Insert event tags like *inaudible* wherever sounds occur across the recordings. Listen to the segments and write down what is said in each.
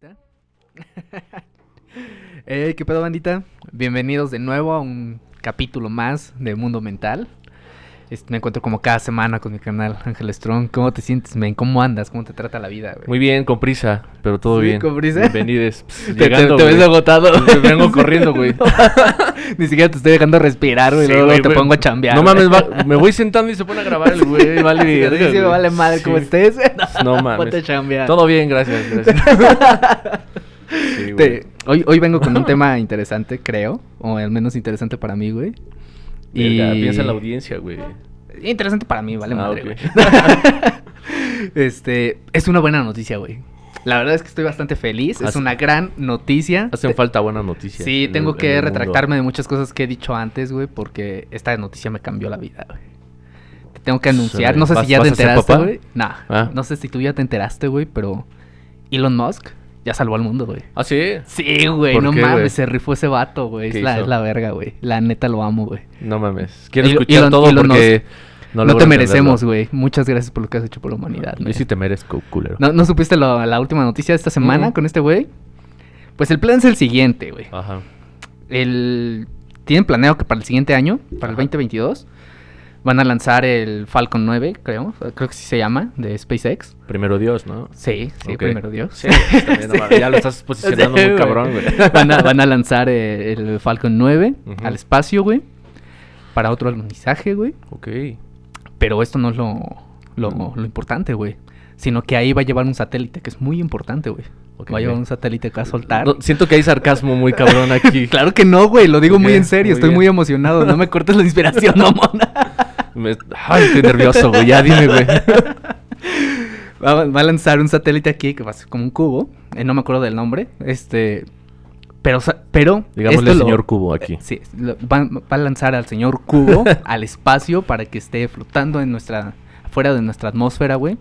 *laughs* ¿qué pedo, bandita? Bienvenidos de nuevo a un capítulo más de Mundo Mental. Este, me encuentro como cada semana con mi canal Ángel Strong. ¿Cómo te sientes, men? ¿Cómo andas? ¿Cómo te trata la vida, güey? Muy bien, con prisa, pero todo Sí, bien. con prisa. Bienvenides. *laughs* Te, te- Llegando, te ves agotado. Me vengo corriendo, güey. *laughs* Ni siquiera te estoy dejando respirar, güey. Sí, luego güey, te güey. pongo a chambear. No güey. mames, va- me voy sentando y se pone a grabar el güey. *laughs* Vale, verga, sí, vale madre como estés. No mames. Ponte a chambear. Todo bien, gracias, gracias. Te- hoy, hoy vengo con un tema interesante, creo. O al menos interesante para mí, güey. Verga, Piensa en la audiencia, güey. Interesante para mí, vale Ah, madre, güey. *laughs* este, es una buena noticia, güey. La verdad es que estoy bastante feliz. Es una gran noticia. Hacen falta buenas noticias. Sí, en tengo el- que mundo. retractarme de muchas cosas que he dicho antes, güey, porque esta noticia me cambió la vida, güey. Te tengo que anunciar. No sé si ¿Vas- ya te enteraste, güey. Nah, Ah. no sé si tú ya te enteraste, güey, pero Elon Musk ya salvó al mundo, güey. ¿Ah, sí? Sí, güey, ¿Por no qué, mames, güey? se rifó ese vato, güey. ¿Qué Es la, es la verga, güey. La neta lo amo, güey. No mames. Quiero escuchar todo Elon porque No, te merecemos, güey. Muchas gracias por lo que has hecho por la humanidad, Yo sí te merezco, culero. ¿No, ¿No supiste lo- la última noticia de esta semana Mm. con este güey? Pues el plan es el siguiente, güey. Ajá. El... Tienen planeado que para el siguiente año, para el Ajá. 2022, van a lanzar el Falcon 9, creo. Creo que sí se llama, de SpaceX. Primero Dios, ¿no? Sí, sí, primero Dios. Sí, también, no ya lo estás posicionando *laughs* Sí, muy cabrón, güey. Van a, van a lanzar eh, el Falcon 9 Ujú. al espacio, güey. Para otro alunizaje, güey. Ok. Pero esto no es lo, lo, lo importante, güey. Sino que ahí va a llevar un satélite, que es muy importante, güey. Va a llevar un satélite que va a soltar. No, siento que hay sarcasmo muy cabrón aquí. *laughs* Claro que no, güey. Lo digo muy en serio. muy Estoy bien. muy emocionado. No me cortes la inspiración, *laughs* no, mona. Me- Ay, estoy nervioso, güey. Ya dime, güey. *laughs* Va, va a lanzar un satélite aquí que va a ser como un cubo. eh, no me acuerdo del nombre. Este. Pero, pero. Digámosle esto lo- señor Cubo aquí. eh, sí, lo- va, va a lanzar al señor Cubo *laughs* al espacio para que esté flotando en nuestra. afuera de nuestra atmósfera, güey.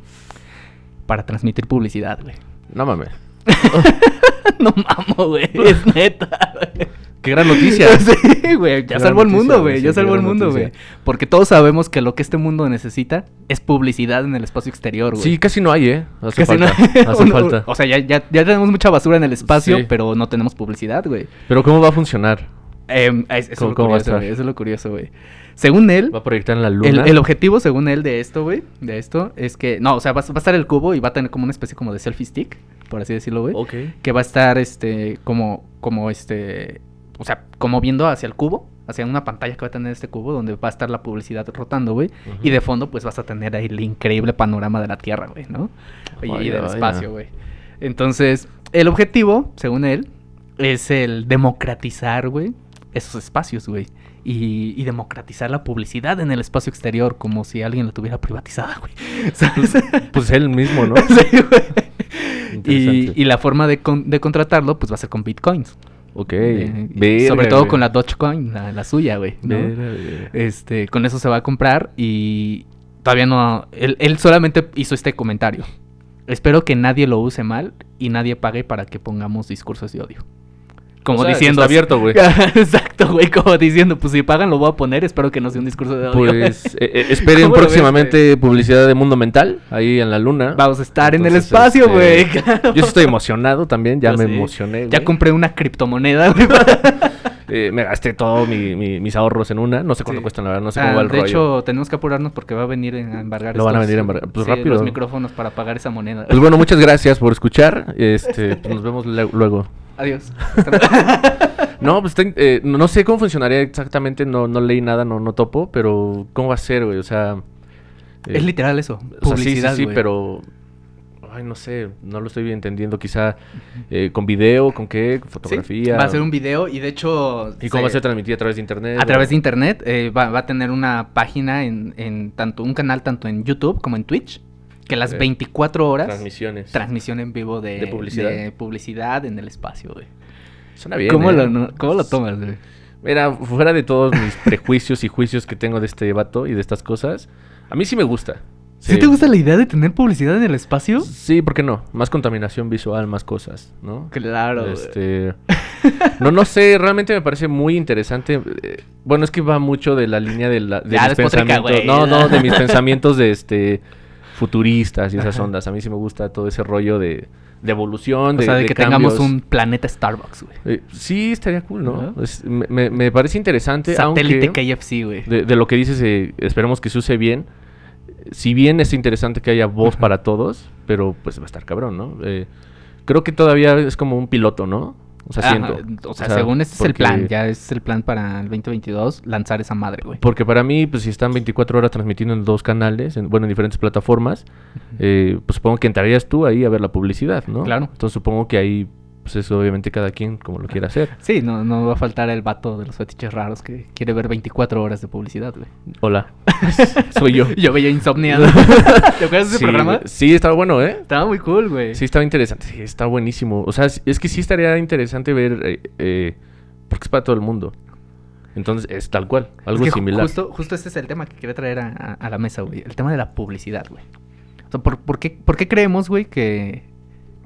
Para transmitir publicidad, güey. No mames. *laughs* no mamo, güey. Es neta, güey. Qué gran noticia. *laughs* Sí, güey. Ya salvó el mundo, güey, Ya salvó el mundo, güey. Porque todos sabemos que lo que este mundo necesita es publicidad en el espacio exterior, güey. Sí, casi no hay, ¿eh? Hace Casi no- falta. Hace *laughs* Uno- falta. O sea, ya, ya, ya tenemos mucha basura en el espacio, Sí. pero no tenemos publicidad, güey. Pero ¿cómo va a funcionar? Em, es- eso es ¿Cómo- lo cómo va a curioso. Eso es lo curioso, güey. Según él, ¿Va a proyectar en la luna? el objetivo, según él, de esto, güey, de esto, es que... No, o sea, va, a- va a estar el cubo y va a tener como una especie como de selfie stick, por así decirlo, güey. Ok. que va a estar este como como este o sea como viendo hacia el cubo hacia una pantalla que va a tener este cubo donde va a estar la publicidad rotando güey y de fondo pues vas a tener ahí el increíble panorama de la tierra güey no y, del vaya. espacio güey entonces el objetivo según él es el democratizar güey esos espacios güey y, y democratizar la publicidad en el espacio exterior como si alguien la tuviera privatizada güey *laughs* ¿Sabes? Pues él mismo, ¿no? *laughs* Sí, güey. Y, la forma de, con- de contratarlo, pues va a ser con bitcoins. Ok. Eh, Verga, sobre todo güey. con la Dogecoin, la, la suya, güey. ¿no? Verga, güey. Este, con eso se va a comprar y todavía no. Él, él solamente hizo este comentario. Espero que nadie lo use mal y nadie pague para que pongamos discursos de odio. Como O sea, que diciendo. está abierto, güey. *laughs* Exacto, güey. Como diciendo, pues si pagan lo voy a poner. Espero que no sea un discurso de odio. Pues *laughs* eh, eh, esperen ¿Cómo lo ves, próximamente publicidad de Mundo Mental ahí en la luna. Vamos a estar en el espacio, güey. este, claro. Yo estoy *laughs* emocionado también, ya Yo me sí. emocioné. Ya güey. compré una criptomoneda, güey. Eh, me gasté todos mis ahorros en una. No sé cuánto Sí. cuestan, la verdad. No sé Ah, cómo va el de rollo. hecho, tenemos que apurarnos porque va a venir a embargar Lo van a venir a embargar. Pues sí, rápido. los micrófonos para pagar esa moneda. Pues bueno, muchas gracias por escuchar. Este, pues nos vemos luego. Adiós. *laughs* No, pues eh, no sé cómo funcionaría exactamente. No, no leí nada, no, no topo. Pero, ¿cómo va a ser, güey? O sea. eh, es literal eso. O sea, sí, Publicidad, sí, sí, pero. Ay, no sé, no lo estoy entendiendo. Quizá eh, con video, con qué, con Sí, fotografía. va a ser un video y de hecho... ¿Y cómo va a se- ser transmitido a través de internet? A través o- de internet eh, va, va a tener una página en, en tanto un canal tanto en YouTube como en Twitch que las Ok. 24 horas Transmisiones. transmisión en vivo de, De publicidad. de publicidad en el espacio, güey. Suena bien. ¿Cómo, ¿eh? lo, ¿Cómo lo tomas, güey? Mira, fuera de todos mis *laughs* prejuicios y juicios que tengo de este vato y de estas cosas, a mí sí me gusta. ¿Sí te gusta la idea de tener publicidad en el espacio? Sí, ¿por qué no? Más contaminación visual, más cosas, ¿no? Claro. Este, no, no sé, realmente me parece muy interesante. eh, Bueno, es que va mucho de la línea de, la, de Ya, mis pensamientos. No, no, de *laughs* mis pensamientos de este futuristas y esas ondas. A mí sí me gusta todo ese rollo de, de evolución, O de, sea, de, de que tengamos un planeta Starbucks, güey. Eh, sí, estaría cool, ¿no? Es- me, me- me parece interesante, Satélite aunque KFC, güey. de, de lo que dices, eh, esperemos que se use bien. Si bien es interesante que haya voz Ajá. para todos, pero pues va a estar cabrón, ¿no? Eh, creo que todavía es como un piloto, ¿no? O sea, Ajá, siento. O sea, según ese es el porque- plan, ya es el plan para el 2022, lanzar esa madre, güey. Porque para mí, pues si están 24 horas transmitiendo en dos canales, en- bueno, en diferentes plataformas, eh, pues supongo que entrarías tú ahí a ver la publicidad, ¿no? Claro. Entonces supongo que ahí, pues eso obviamente cada quien como lo quiera hacer. Sí, no, no va a faltar el vato de los fetiches raros que quiere ver 24 horas de publicidad, güey. Hola, *laughs* soy yo. Yo veía Insomnia. *laughs* ¿Te acuerdas de ese programa? Sí, estaba bueno, ¿eh? Estaba muy cool, güey. Sí, estaba interesante. Sí, está buenísimo. O sea, es que sí estaría interesante ver, eh, eh, porque es para todo el mundo. Entonces, es tal cual, algo Es que ju- similar. Justo, justo este es el tema que quería traer a, a- a la mesa, güey. El tema de la publicidad, güey. O sea, ¿por, por qué, por qué creemos, güey, que,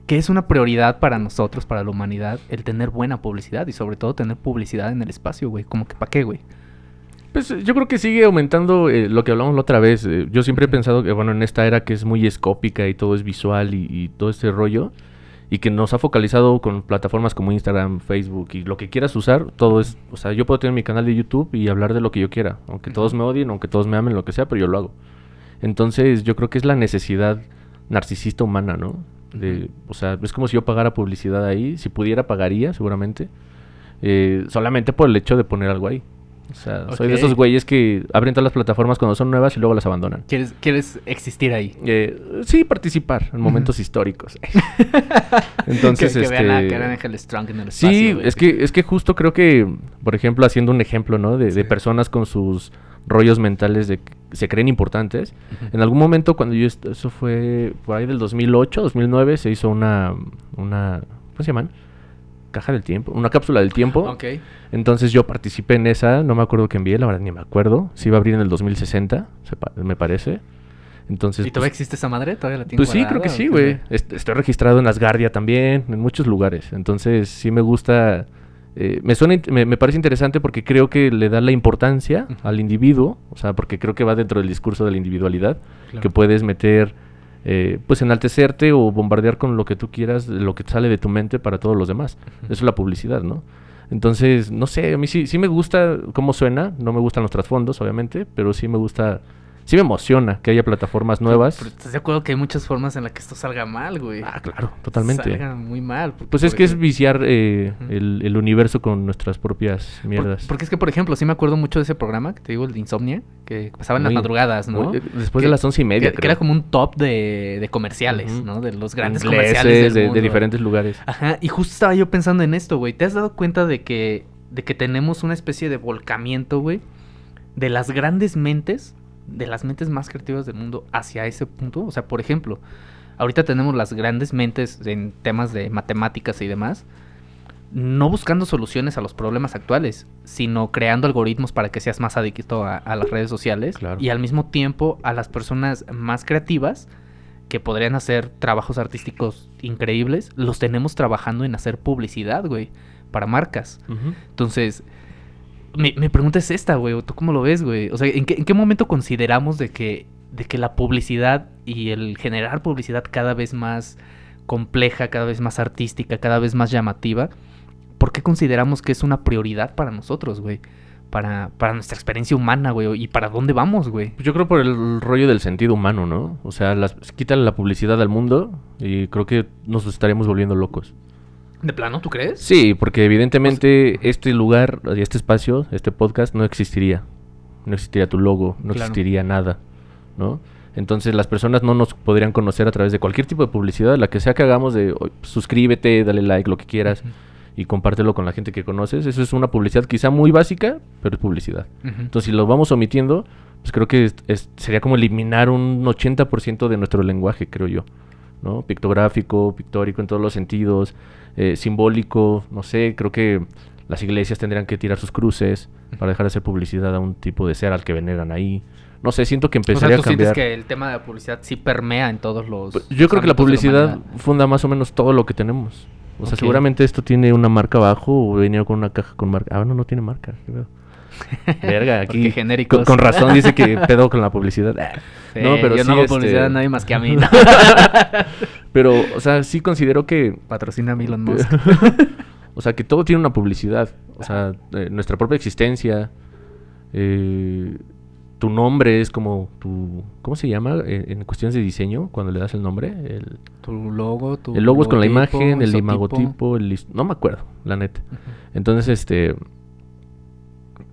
que es una prioridad para nosotros, para la humanidad, el tener buena publicidad y sobre todo tener publicidad en el espacio, güey? Como que para qué, güey. Pues eh, yo creo que sigue aumentando eh, lo que hablamos la otra vez. Eh, yo siempre he pensado que, bueno, en esta era que es muy escópica y todo es visual y, y todo este rollo, y que nos ha focalizado con plataformas como Instagram, Facebook y lo que quieras usar, todo es, o sea, yo puedo tener mi canal de YouTube y hablar de lo que yo quiera, aunque todos me odien, aunque todos me amen, lo que sea, pero yo lo hago. Entonces, yo creo que es la necesidad narcisista humana, ¿no? De, o sea, es como si yo pagara publicidad ahí, si pudiera pagaría, seguramente, eh, solamente por el hecho de poner algo ahí. O sea, soy de esos güeyes que abren todas las plataformas cuando son nuevas y luego las abandonan. ¿Quieres, quieres existir ahí? Eh, sí, participar en momentos históricos. *laughs* Entonces, que, que vean a este, Karen Ángel Strong en el espacio, Sí, güey. es que, es que justo creo que, por ejemplo, haciendo un ejemplo, ¿no? De, de personas con sus rollos mentales de que se creen importantes. En algún momento, cuando yo, eso fue por ahí del 2008, 2009, se hizo una, una, ¿cómo se llaman? Caja del tiempo, una cápsula del tiempo. Ok. Entonces yo participé en esa, no me acuerdo que envié, la verdad ni me acuerdo. Se iba a abrir en el 2060, se pa- me parece. Entonces, ¿Y todavía pues, existe esa madre? ¿Todavía la tienes pues sí, creo que sí, güey. Estoy registrado en Asgardia también, en muchos lugares. Entonces, sí me gusta. Eh, me, suena, me, me parece interesante porque creo que le da la importancia al individuo, o sea, porque creo que va dentro del discurso de la individualidad, Claro. que puedes meter, eh, pues enaltecerte o bombardear con lo que tú quieras, lo que sale de tu mente para todos los demás. Eso es la publicidad, ¿no? Entonces, no sé, a mí sí, sí me gusta cómo suena, no me gustan los trasfondos, obviamente, pero sí me gusta, sí me emociona que haya plataformas nuevas. Pero estás de acuerdo que hay muchas formas en las que esto salga mal, güey. Ah, claro, totalmente. Salga muy mal. porque, Pues es que es viciar eh, el, el universo con nuestras propias por- mierdas. porque es que, por ejemplo, sí me acuerdo mucho de ese programa, que te digo, el de Insomnia, que pasaba en las madrugadas, ¿no? muy- después Que- de las once y media, que, que creo. era como un top de, de comerciales. ¿no? De los grandes Ingleses, comerciales del de, de diferentes lugares. Ajá, y justo estaba yo pensando en esto, güey. ¿Te has dado cuenta de que, de que tenemos una especie de volcamiento, güey? De las grandes mentes, de las mentes más creativas del mundo hacia ese punto. O sea, por ejemplo, ahorita tenemos las grandes mentes en temas de matemáticas y demás, no buscando soluciones a los problemas actuales, sino creando algoritmos para que seas más adicto a, a las redes sociales Claro. y al mismo tiempo a las personas más creativas que podrían hacer trabajos artísticos increíbles, los tenemos trabajando en hacer publicidad, güey, para marcas. Entonces, mi, mi pregunta es esta, güey, ¿tú cómo lo ves, güey? O sea, ¿en qué, en qué momento consideramos de que, de que la publicidad y el generar publicidad cada vez más compleja, cada vez más artística, cada vez más llamativa, ¿por qué consideramos que es una prioridad para nosotros, güey? Para, para nuestra experiencia humana, güey, y para dónde vamos, güey. Pues Yo creo por el rollo del sentido humano, ¿no? O sea, las, quítale la publicidad al mundo y creo que nos estaremos volviendo locos. ¿De plano, tú crees? Sí, porque evidentemente este lugar, este espacio, este podcast no existiría. No existiría tu logo, no Claro. existiría nada, ¿no? Entonces las personas no nos podrían conocer a través de cualquier tipo de publicidad, la que sea que hagamos de "Oye, suscríbete, dale like, lo que quieras y compártelo con la gente que conoces. Eso es una publicidad quizá muy básica, pero es publicidad. Entonces si lo vamos omitiendo, pues creo que es- es- sería como eliminar un 80% de nuestro lenguaje, creo yo. ¿no? Pictográfico, pictórico en todos los sentidos, eh, simbólico, no sé, creo que las iglesias tendrían que tirar sus cruces para dejar de hacer publicidad a un tipo de ser al que veneran ahí. No sé, siento que o sea, empezaría tú a cambiar. sientes que el tema de la publicidad sí permea en todos los. Pues, Yo creo que la publicidad funda más o menos todo lo que tenemos. O sea, seguramente esto tiene una marca abajo o venía con una caja con marca. Ah, no, no tiene marca. *laughs* Verga, aquí. Con, con razón dice que *laughs* pedo con la publicidad. Ah. Sí, no, pero yo sí, no hago este, publicidad a nadie más que a mí. ¿no? *laughs* Pero, o sea, sí considero que... Patrocina a Elon *laughs* Musk. o sea, que todo tiene una publicidad. O sea, eh, nuestra propia existencia. eh, tu nombre es como tu... ¿Cómo se llama? Eh, en cuestiones de diseño, cuando le das el nombre. El, tu logo, tu el logo es con la imagen, el imagotipo, el... No me acuerdo, la neta. Entonces, este...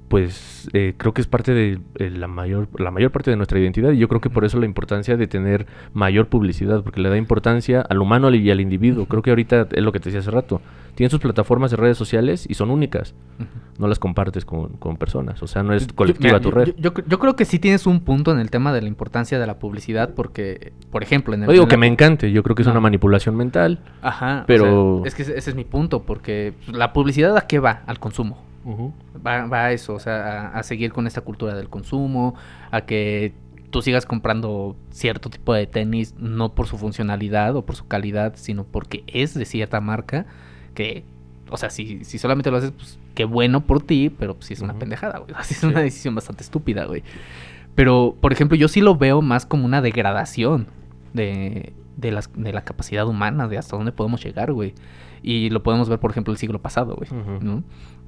Pues eh, creo que es parte de eh, la mayor la mayor parte de nuestra identidad y yo creo que por eso la importancia de tener mayor publicidad porque le da importancia al humano y al individuo. Creo que ahorita es lo que te decía hace rato. Tienen sus plataformas de redes sociales y son únicas. No las compartes con, con personas. O sea, no es Yo- colectiva mira, tu yo- red. Yo, yo- yo creo que sí tienes un punto en el tema de la importancia de la publicidad porque, por ejemplo, en el... No digo en que me encante, yo creo que es No. una manipulación mental. Ajá, pero- es que ese ese es mi punto porque pues, la publicidad a qué va? Al consumo. Va, va a eso, o sea, a, a seguir con esta cultura del consumo, a que tú sigas comprando cierto tipo de tenis no por su funcionalidad o por su calidad, sino porque es de cierta marca que, o sea, si, si solamente lo haces, pues qué bueno por ti, pero pues sí es una pendejada, güey. *laughs* Así es una decisión bastante estúpida, güey. Pero, por ejemplo, yo sí lo veo más como una degradación de, de, las, de la capacidad humana, de hasta dónde podemos llegar, güey. Y lo podemos ver, por ejemplo, el siglo pasado, güey.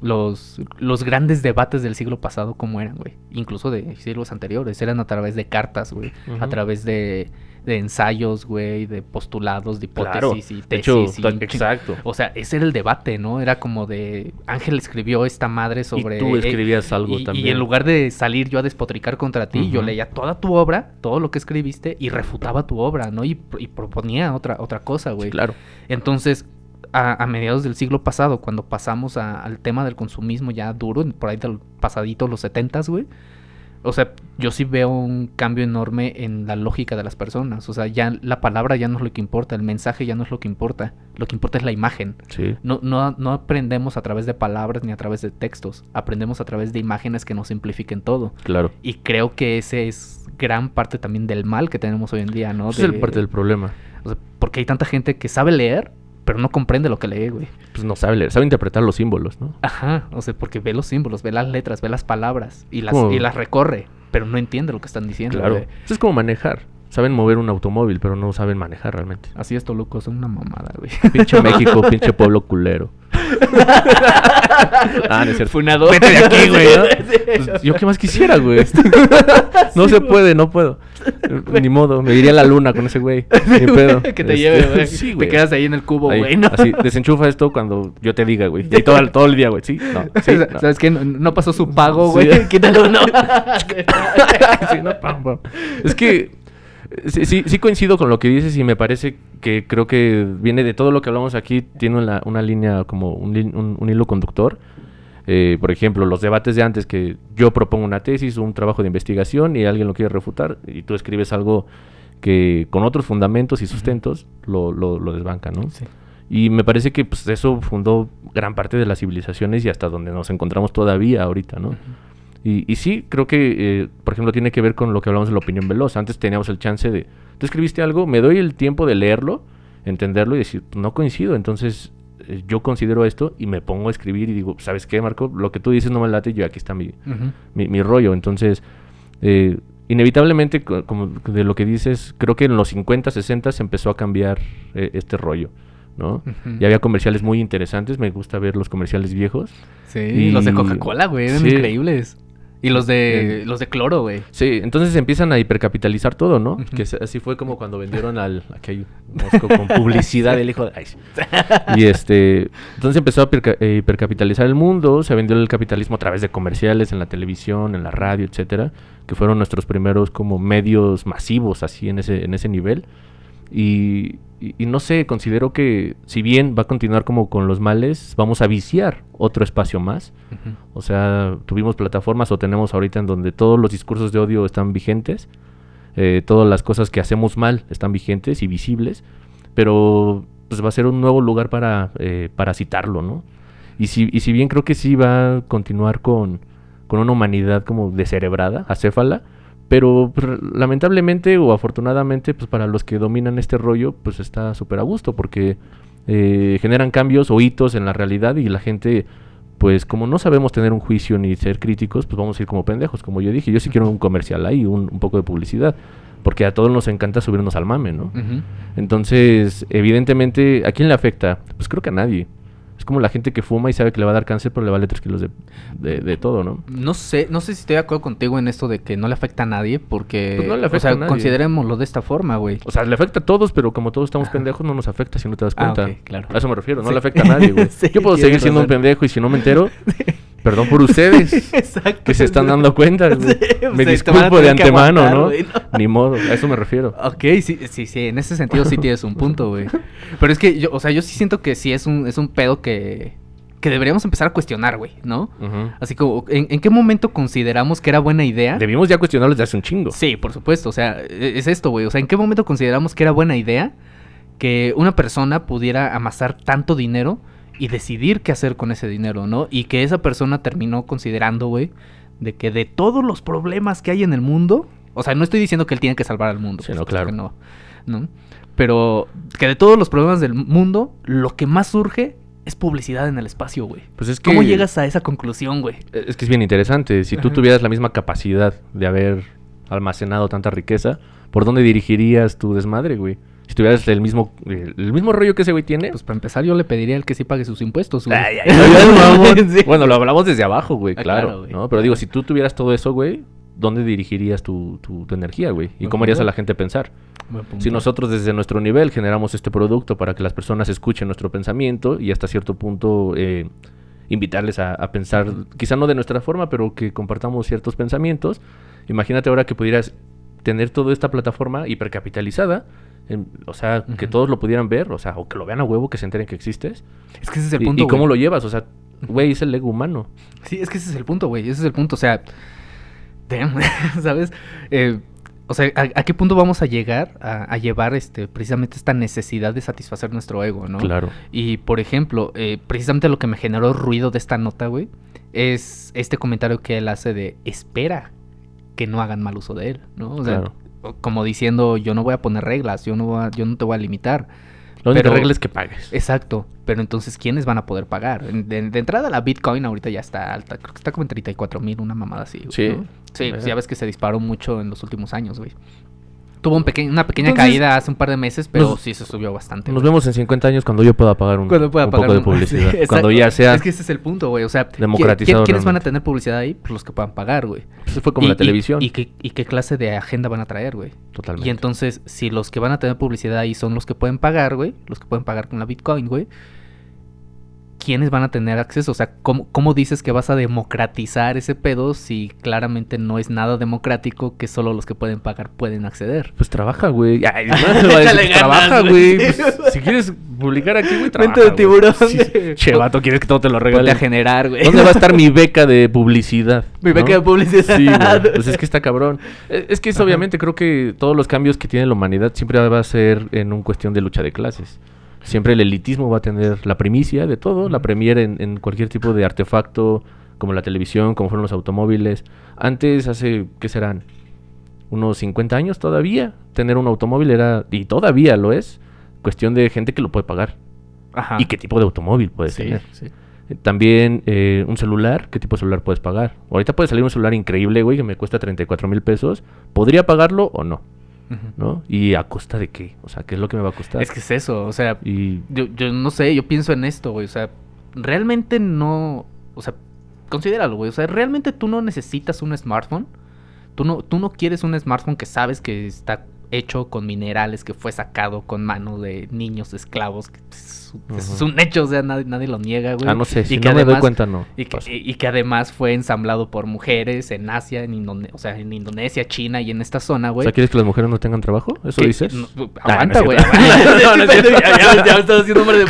Los, los grandes debates del siglo pasado, ¿cómo eran, güey? Incluso de siglos anteriores. Eran a través de cartas, güey. A través de, de ensayos, güey. De postulados, de Claro. hipótesis y De tesis. hecho, y un chingo- exacto. O sea, ese era el debate, ¿no? Era como de... Ángel escribió esta madre sobre... y tú eh, escribías algo y, también. y en lugar de salir yo a despotricar contra ti, yo leía toda tu obra, todo lo que escribiste y refutaba tu obra, ¿no? Y, y proponía otra, otra cosa, Sí, güey. claro. Entonces, a, a mediados del siglo pasado, cuando pasamos a- al tema del consumismo ya duro, por ahí del pasadito, los setentas, güey. O sea, yo sí veo un cambio enorme en la lógica de las personas. O sea, ya la palabra ya no es lo que importa, el mensaje ya no es lo que importa. Lo que importa es la imagen. Sí. No, no, no aprendemos a través de palabras ni a través de textos. Aprendemos a través de imágenes que nos simplifiquen todo. Claro. Y creo que ese es gran parte también del mal que tenemos hoy en día, ¿no? Ese es el parte del problema. o sea, porque hay tanta gente que sabe leer, pero no comprende lo que lee, güey. Pues no sabe leer, sabe interpretar los símbolos, ¿no? Ajá, o sea, porque ve los símbolos, ve las letras, ve las palabras y las, y las recorre, pero no entiende lo que están diciendo. Claro. güey. Eso es como manejar. Saben mover un automóvil, pero no saben manejar realmente. Así es, Toluco, son una mamada, güey. Pinche *laughs* México, pinche pueblo culero. *laughs* ah, no es cierto. Funador. Vete de aquí, güey. ¿no? *laughs* Pues, yo qué más quisiera, güey. no se puede, no puedo. Ni modo, me iría a la luna con ese güey. *laughs* Ni pedo. *laughs* que te Este, lleve, güey. *laughs* Sí, Te güey. quedas ahí en el cubo, güey. ¿no? Así, desenchufa esto cuando yo te diga, güey. Y todo, el- todo el día, güey. Sí, no. Sí, no. ¿Sabes qué? No, no pasó su pago, Sí. güey. Quítalo, no. Sí, no, pam, pam. Es que sí, sí, sí coincido con lo que dices y me parece que creo que viene de todo lo que hablamos aquí, tiene una, una línea como un, lin- un- un hilo conductor. Eh, por ejemplo, los debates de antes que yo propongo una tesis o un trabajo de investigación y alguien lo quiere refutar y tú escribes algo que con otros fundamentos y sustentos lo, lo, lo desbanca, ¿no? Sí. Y me parece que pues, eso fundó gran parte de las civilizaciones y hasta donde nos encontramos todavía ahorita, ¿no? Y, y sí, creo que, eh, por ejemplo, tiene que ver con lo que hablamos de la opinión veloz. Antes teníamos el chance de, tú escribiste algo, me doy el tiempo de leerlo, entenderlo y decir, no coincido, entonces yo considero esto y me pongo a escribir y digo, ¿sabes qué, Marco? Lo que tú dices no me late, yo aquí está mi, mi, mi rollo. Entonces, eh, inevitablemente, co- como de lo que dices, creo que en los 50, 60 se empezó a cambiar eh, este rollo, ¿no? Ujú. Y había comerciales muy interesantes, me gusta ver los comerciales viejos. Sí, Y- los de Coca-Cola, güey, eran Sí. increíbles. Y los de los de cloro, güey. Sí, entonces empiezan a hipercapitalizar todo, ¿no? Que se- así fue como cuando vendieron al... Aquí hay mosco con publicidad del hijo de... ay. Y este... Entonces empezó a hiperca- eh, hipercapitalizar el mundo, se vendió el capitalismo a través de comerciales en la televisión, en la radio, etcétera, que fueron nuestros primeros como medios masivos así en ese, en ese nivel. Y, y- y no sé, considero que si bien va a continuar como con los males, vamos a viciar otro espacio más. O sea, tuvimos plataformas o tenemos ahorita en donde todos los discursos de odio están vigentes, eh, todas las cosas que hacemos mal están vigentes y visibles, pero pues va a ser un nuevo lugar para, eh, para citarlo, ¿no? Y si, y si bien creo que sí va a continuar con, con una humanidad como descerebrada, acéfala, pero pues, lamentablemente o afortunadamente, pues para los que dominan este rollo, pues está súper a gusto porque eh, generan cambios o hitos en la realidad y la gente, pues como no sabemos tener un juicio ni ser críticos, pues vamos a ir como pendejos, como yo dije. Yo sí quiero un comercial ahí, un, un poco de publicidad. porque a todos nos encanta subirnos al mame, ¿no? Entonces, evidentemente, ¿a quién le afecta? Pues creo que a nadie. Como la gente que fuma y sabe que le va a dar cáncer, pero le vale 3 kilos de, de- de todo, ¿no? No sé, no sé si estoy de acuerdo contigo en esto de que no le afecta a nadie, porque, Pues no le o afecta sea, a nadie. considerémoslo de esta forma, güey. O sea, le afecta a todos, pero como todos estamos pendejos, no nos afecta si no te das Ah, cuenta. ok, claro. A eso me refiero, no Sí. le afecta a nadie, güey. *laughs* Sí, Yo puedo seguir siendo un pendejo y si no me entero, *laughs* perdón por ustedes. *laughs* Exacto. que se están dando cuenta. Sí, pues, me disculpo de antemano, aguantar, ¿no? Ni modo, a eso me refiero. Ok, sí, sí, sí, en ese sentido sí tienes un punto, güey. Pero es que yo, o sea, yo sí siento que sí es un, es un pedo que, que deberíamos empezar a cuestionar, güey, ¿no? Así como, ¿en, en qué momento consideramos que era buena idea? Debimos ya cuestionarlo desde hace un chingo. Sí, por supuesto, o sea, e- es esto, güey. O sea, ¿en qué momento consideramos que era buena idea que una persona pudiera amasar tanto dinero y decidir qué hacer con ese dinero, ¿no? Y que esa persona terminó considerando, güey, de que de todos los problemas que hay en el mundo, o sea, no estoy diciendo que él tiene que salvar al mundo, Sí, por no, claro. no, ¿no? Pero que de todos los problemas del mundo, lo que más surge es publicidad en el espacio, güey. Pues es que. ¿Cómo llegas a esa conclusión, güey? Es que es bien interesante. Si tú tuvieras la misma capacidad de haber almacenado tanta riqueza, ¿por dónde dirigirías tu desmadre, güey? Si tuvieras el mismo, el, el mismo rollo que ese güey tiene. Pues para empezar yo le pediría al que sí pague sus impuestos, güey. Ay, ay, *laughs* ay, mamón. Sí. Bueno, lo hablamos desde abajo, güey, Ah, claro. claro, güey. ¿no? Pero digo, si tú tuvieras todo eso, güey, ¿dónde dirigirías tu, tu- tu energía, güey? ¿Y cómo harías a la gente pensar? Si nosotros desde nuestro nivel generamos este producto para que las personas escuchen nuestro pensamiento y hasta cierto punto eh, invitarles a, a pensar, quizá no de nuestra forma, pero que compartamos ciertos pensamientos, imagínate ahora que pudieras tener toda esta plataforma hipercapitalizada, en- o sea, que todos lo pudieran ver, o sea, o que lo vean a huevo, que se enteren que existes. Es que ese es el y, punto, y cómo lo llevas, o sea, güey, es el ego humano. Sí, es que ese es el punto, güey. Ese es el punto. O sea, damn, *laughs* ¿sabes? Eh, o sea, ¿a, a qué punto vamos a llegar a, a llevar este precisamente esta necesidad de satisfacer nuestro ego, ¿no? Claro. Y por ejemplo, eh, precisamente lo que me generó ruido de esta nota, güey, es este comentario que él hace de espera que no hagan mal uso de él, ¿no? O sea, Claro. Como diciendo, yo no voy a poner reglas, yo no, voy a- yo no te voy a limitar. La única Pero- regla es que pagues. Exacto, pero entonces, ¿quiénes van a poder pagar? De, de entrada, la Bitcoin ahorita ya está alta, creo que está como en 34 mil, una mamada así. güey, Sí. ¿no? Sí, pues ya ves que se disparó mucho en los últimos años, güey. Tuvo un peque- una pequeña Entonces, caída hace un par de meses, pero nos- sí se subió bastante. Nos güey. vemos en 50 años cuando yo pueda pagar un, Cuando pueda un pagar poco de *laughs* publicidad. Sí, cuando ya sea... Es que ese es el punto, güey. O sea, ¿qui- democratizado qui- ¿quiénes van a tener publicidad ahí? Pues los que puedan pagar, güey. Eso fue como Y- la y- televisión. Y, qué, y qué clase de agenda van a traer, güey? Totalmente. Y entonces, si los que van a tener publicidad ahí son los que pueden pagar, güey, los que pueden pagar con la Bitcoin, güey, ¿quiénes van a tener acceso? O sea, ¿cómo, cómo dices que vas a democratizar ese pedo si claramente no es nada democrático que solo los que pueden pagar pueden acceder? Pues trabaja, güey. *laughs* Ay, pues, trabaja, güey. Pues, *laughs* si quieres publicar aquí, güey, trabaja. Mente de tiburón. Sí. Che, vato, quieres que todo te lo Ponte regale. a generar, güey. ¿Dónde va a estar mi *laughs* beca de publicidad? Mi beca de publicidad. Sí, güey. Pues es que está cabrón. Eh, Es que es Ajá. obviamente creo que todos los cambios que tiene la humanidad siempre va a ser en un cuestión de lucha de clases. Siempre el elitismo va a tener la primicia de todo, la premier en, en cualquier tipo de artefacto, como la televisión, como fueron los automóviles. Antes, hace, ¿qué serán? Unos 50 años todavía, tener un automóvil era, y todavía lo es, cuestión de gente que lo puede pagar. Ajá. ¿Y qué tipo de automóvil puedes Sí, tener? sí. Eh, También eh, un celular, ¿qué tipo de celular puedes pagar? Ahorita puede salir un celular increíble, güey, que me cuesta 34 mil pesos. ¿Podría pagarlo o no? ¿No? ¿Y a costa de qué? O sea, ¿qué es lo que me va a costar? Es que es eso, o sea, Y yo, yo no sé, yo pienso en esto, güey. O sea, realmente no. O sea, considéralo, güey. O sea, realmente tú no necesitas un smartphone. Tú no, tú no quieres un smartphone que sabes que está hecho con minerales, que fue sacado con manos de niños esclavos. Que es, un hecho, o sea, nadie, nadie lo niega, güey. ah, no sé, Y si que no me doy además- cuenta, no. Y que, y- y que además fue ensamblado por mujeres en Asia, en Indone- o sea, en Indonesia, China y en esta zona, O güey. sea, ¿quieres que las mujeres no tengan trabajo? ¿Eso que- dices? no, Ah, aguanta, güey. No, no ya, me estás haciendo hombre de.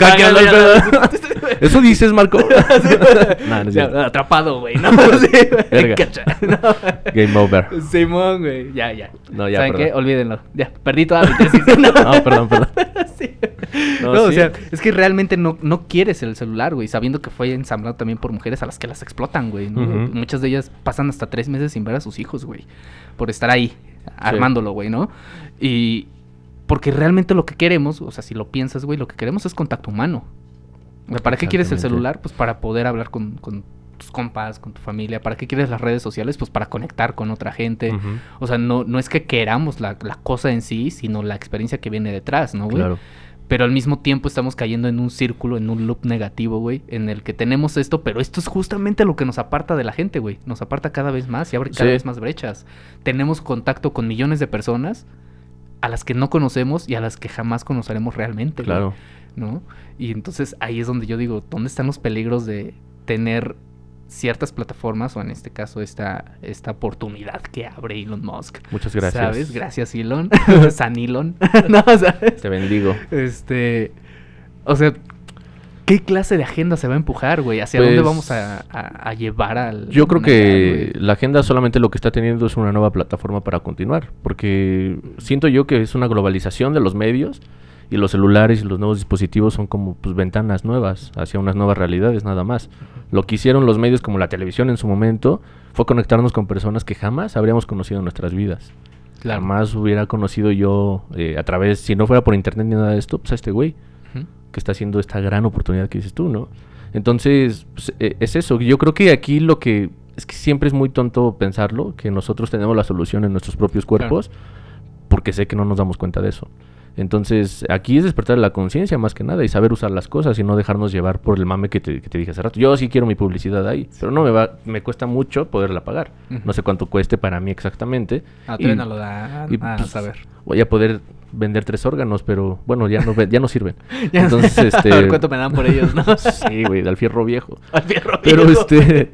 ¿Eso dices, Marco? no, no es Ya, cierto. atrapado, güey. No, sí. Verga. Game over. Simón, güey. Ya, ya. No, ya, ¿Saben qué? Olvídenlo. Ya, perdí toda mi tesis. *laughs* No, No, perdón, perdón. *laughs* Sí. No, No, o sea, es que realmente no, no quieres el celular, güey, sabiendo que fue ensamblado también por mujeres a las que las explotan, güey. Muchas de ellas pasan hasta tres meses sin ver a sus hijos, güey, por estar ahí, armándolo, güey, ¿no? Y porque realmente lo que queremos, o sea, si lo piensas, güey, lo que queremos es contacto humano. ¿Para qué quieres el celular? Pues para poder hablar con, con tus compas, con tu familia. ¿Para qué quieres las redes sociales? Pues para conectar con otra gente. O sea, no, no es que queramos la, la cosa en sí, sino la experiencia que viene detrás, ¿no, güey? Claro. Pero al mismo tiempo estamos cayendo en un círculo, en un loop negativo, güey, en el que tenemos esto, pero esto es justamente lo que nos aparta de la gente, güey. Nos aparta cada vez más y abre cada Sí. vez más brechas. Tenemos contacto con millones de personas a las que no conocemos y a las que jamás conoceremos realmente, güey, Claro. ¿no? Y entonces ahí es donde yo digo, ¿dónde están los peligros de tener ciertas plataformas o en este caso esta, esta oportunidad que abre Elon Musk? Muchas gracias. ¿Sabes? Gracias, Elon. *laughs* *laughs* San Elon. *laughs* no, ¿sabes? Te bendigo. Este. O sea, ¿qué clase de agenda se va a empujar, güey? ¿Hacia Pues, dónde vamos a, a- a llevar al. Yo creo que la agenda solamente lo que está teniendo es una nueva plataforma para continuar, porque siento yo que es una globalización de los medios y los celulares y los nuevos dispositivos son como pues ventanas nuevas hacia unas nuevas realidades nada más. Lo que hicieron los medios como la televisión en su momento fue conectarnos con personas que jamás habríamos conocido en nuestras vidas. Claro. Jamás hubiera conocido yo eh, a través, si no fuera por internet ni nada de esto, pues a este güey que está haciendo esta gran oportunidad que dices tú, ¿no? Entonces, pues, eh, es eso. Yo creo que aquí lo que es que siempre es muy tonto pensarlo, que nosotros tenemos la solución en nuestros propios cuerpos, porque sé que no nos damos cuenta de eso. Entonces, aquí es despertar la conciencia más que nada y saber usar las cosas y no dejarnos llevar por el mame que te, que te dije hace rato. Yo sí quiero mi publicidad ahí, pero no me va, me cuesta mucho poderla pagar. No sé cuánto cueste para mí exactamente. Ah, Y- no lo da y, a pues, saber. Voy a poder vender tres órganos, pero bueno, ya no, ya no sirven. *laughs* Ya. Entonces, *laughs* este... A ver cuánto me dan por ellos, ¿no? *laughs* Sí, güey, al fierro viejo. Al fierro Pero vivo. este...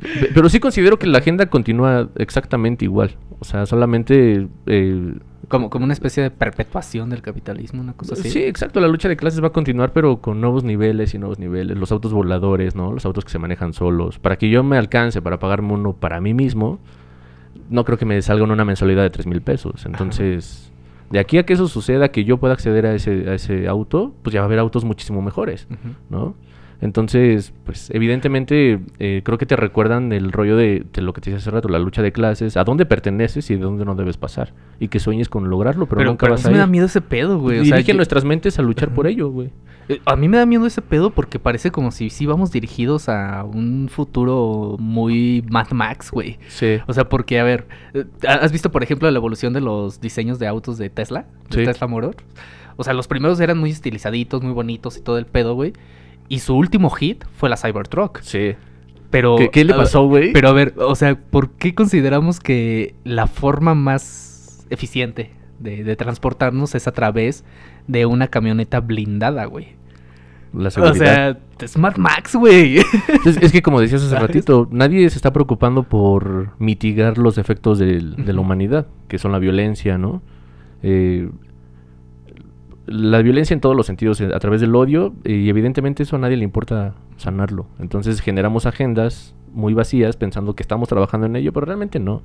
pe- Pero sí considero que la agenda continúa exactamente igual. O sea, solamente... eh, Como, como una especie de perpetuación del capitalismo, una cosa así. sí, exacto. La lucha de clases va a continuar, pero con nuevos niveles y nuevos niveles. Los autos voladores, ¿no? Los autos que se manejan solos. Para que yo me alcance para pagarme uno para mí mismo, no creo que me salga una mensualidad de 3 mil pesos. Entonces, de aquí a que eso suceda, que yo pueda acceder a ese, a ese auto, pues ya va a haber autos muchísimo mejores. ¿no? Entonces, pues evidentemente eh, creo que te recuerdan el rollo de, de lo que te decía hace rato, la lucha de clases, a dónde perteneces y de dónde no debes pasar. Y que sueñes con lograrlo, pero, Pero, nunca pero a vas mí a me da miedo ese pedo, güey. O Dirige sea, yo- nuestras mentes a luchar por ello, güey. Eh, A mí me da miedo ese pedo porque parece como si sí vamos dirigidos a un futuro muy Mad Max, güey. Sí. O sea, porque, a ver, eh, ¿has visto, por ejemplo, la evolución de los diseños de autos de Tesla? De Sí. Tesla Motor. O sea, los primeros eran muy estilizaditos, muy bonitos y todo el pedo, güey. Y su último hit fue la Cybertruck. Sí. Pero, ¿Qué, qué le pasó, güey? Pero a ver, o sea, ¿por qué consideramos que la forma más eficiente de, de transportarnos es a través de una camioneta blindada, güey? La O seguridad. sea, es Mad Max, güey. es, es que como decías hace ¿Sabes? *laughs* ratito, nadie se está preocupando por mitigar los efectos del- de la humanidad, que son la violencia, ¿no? Eh, la violencia en todos los sentidos, eh, a través del odio, y evidentemente eso a nadie le importa sanarlo. Entonces generamos agendas muy vacías pensando que estamos trabajando en ello, pero realmente no.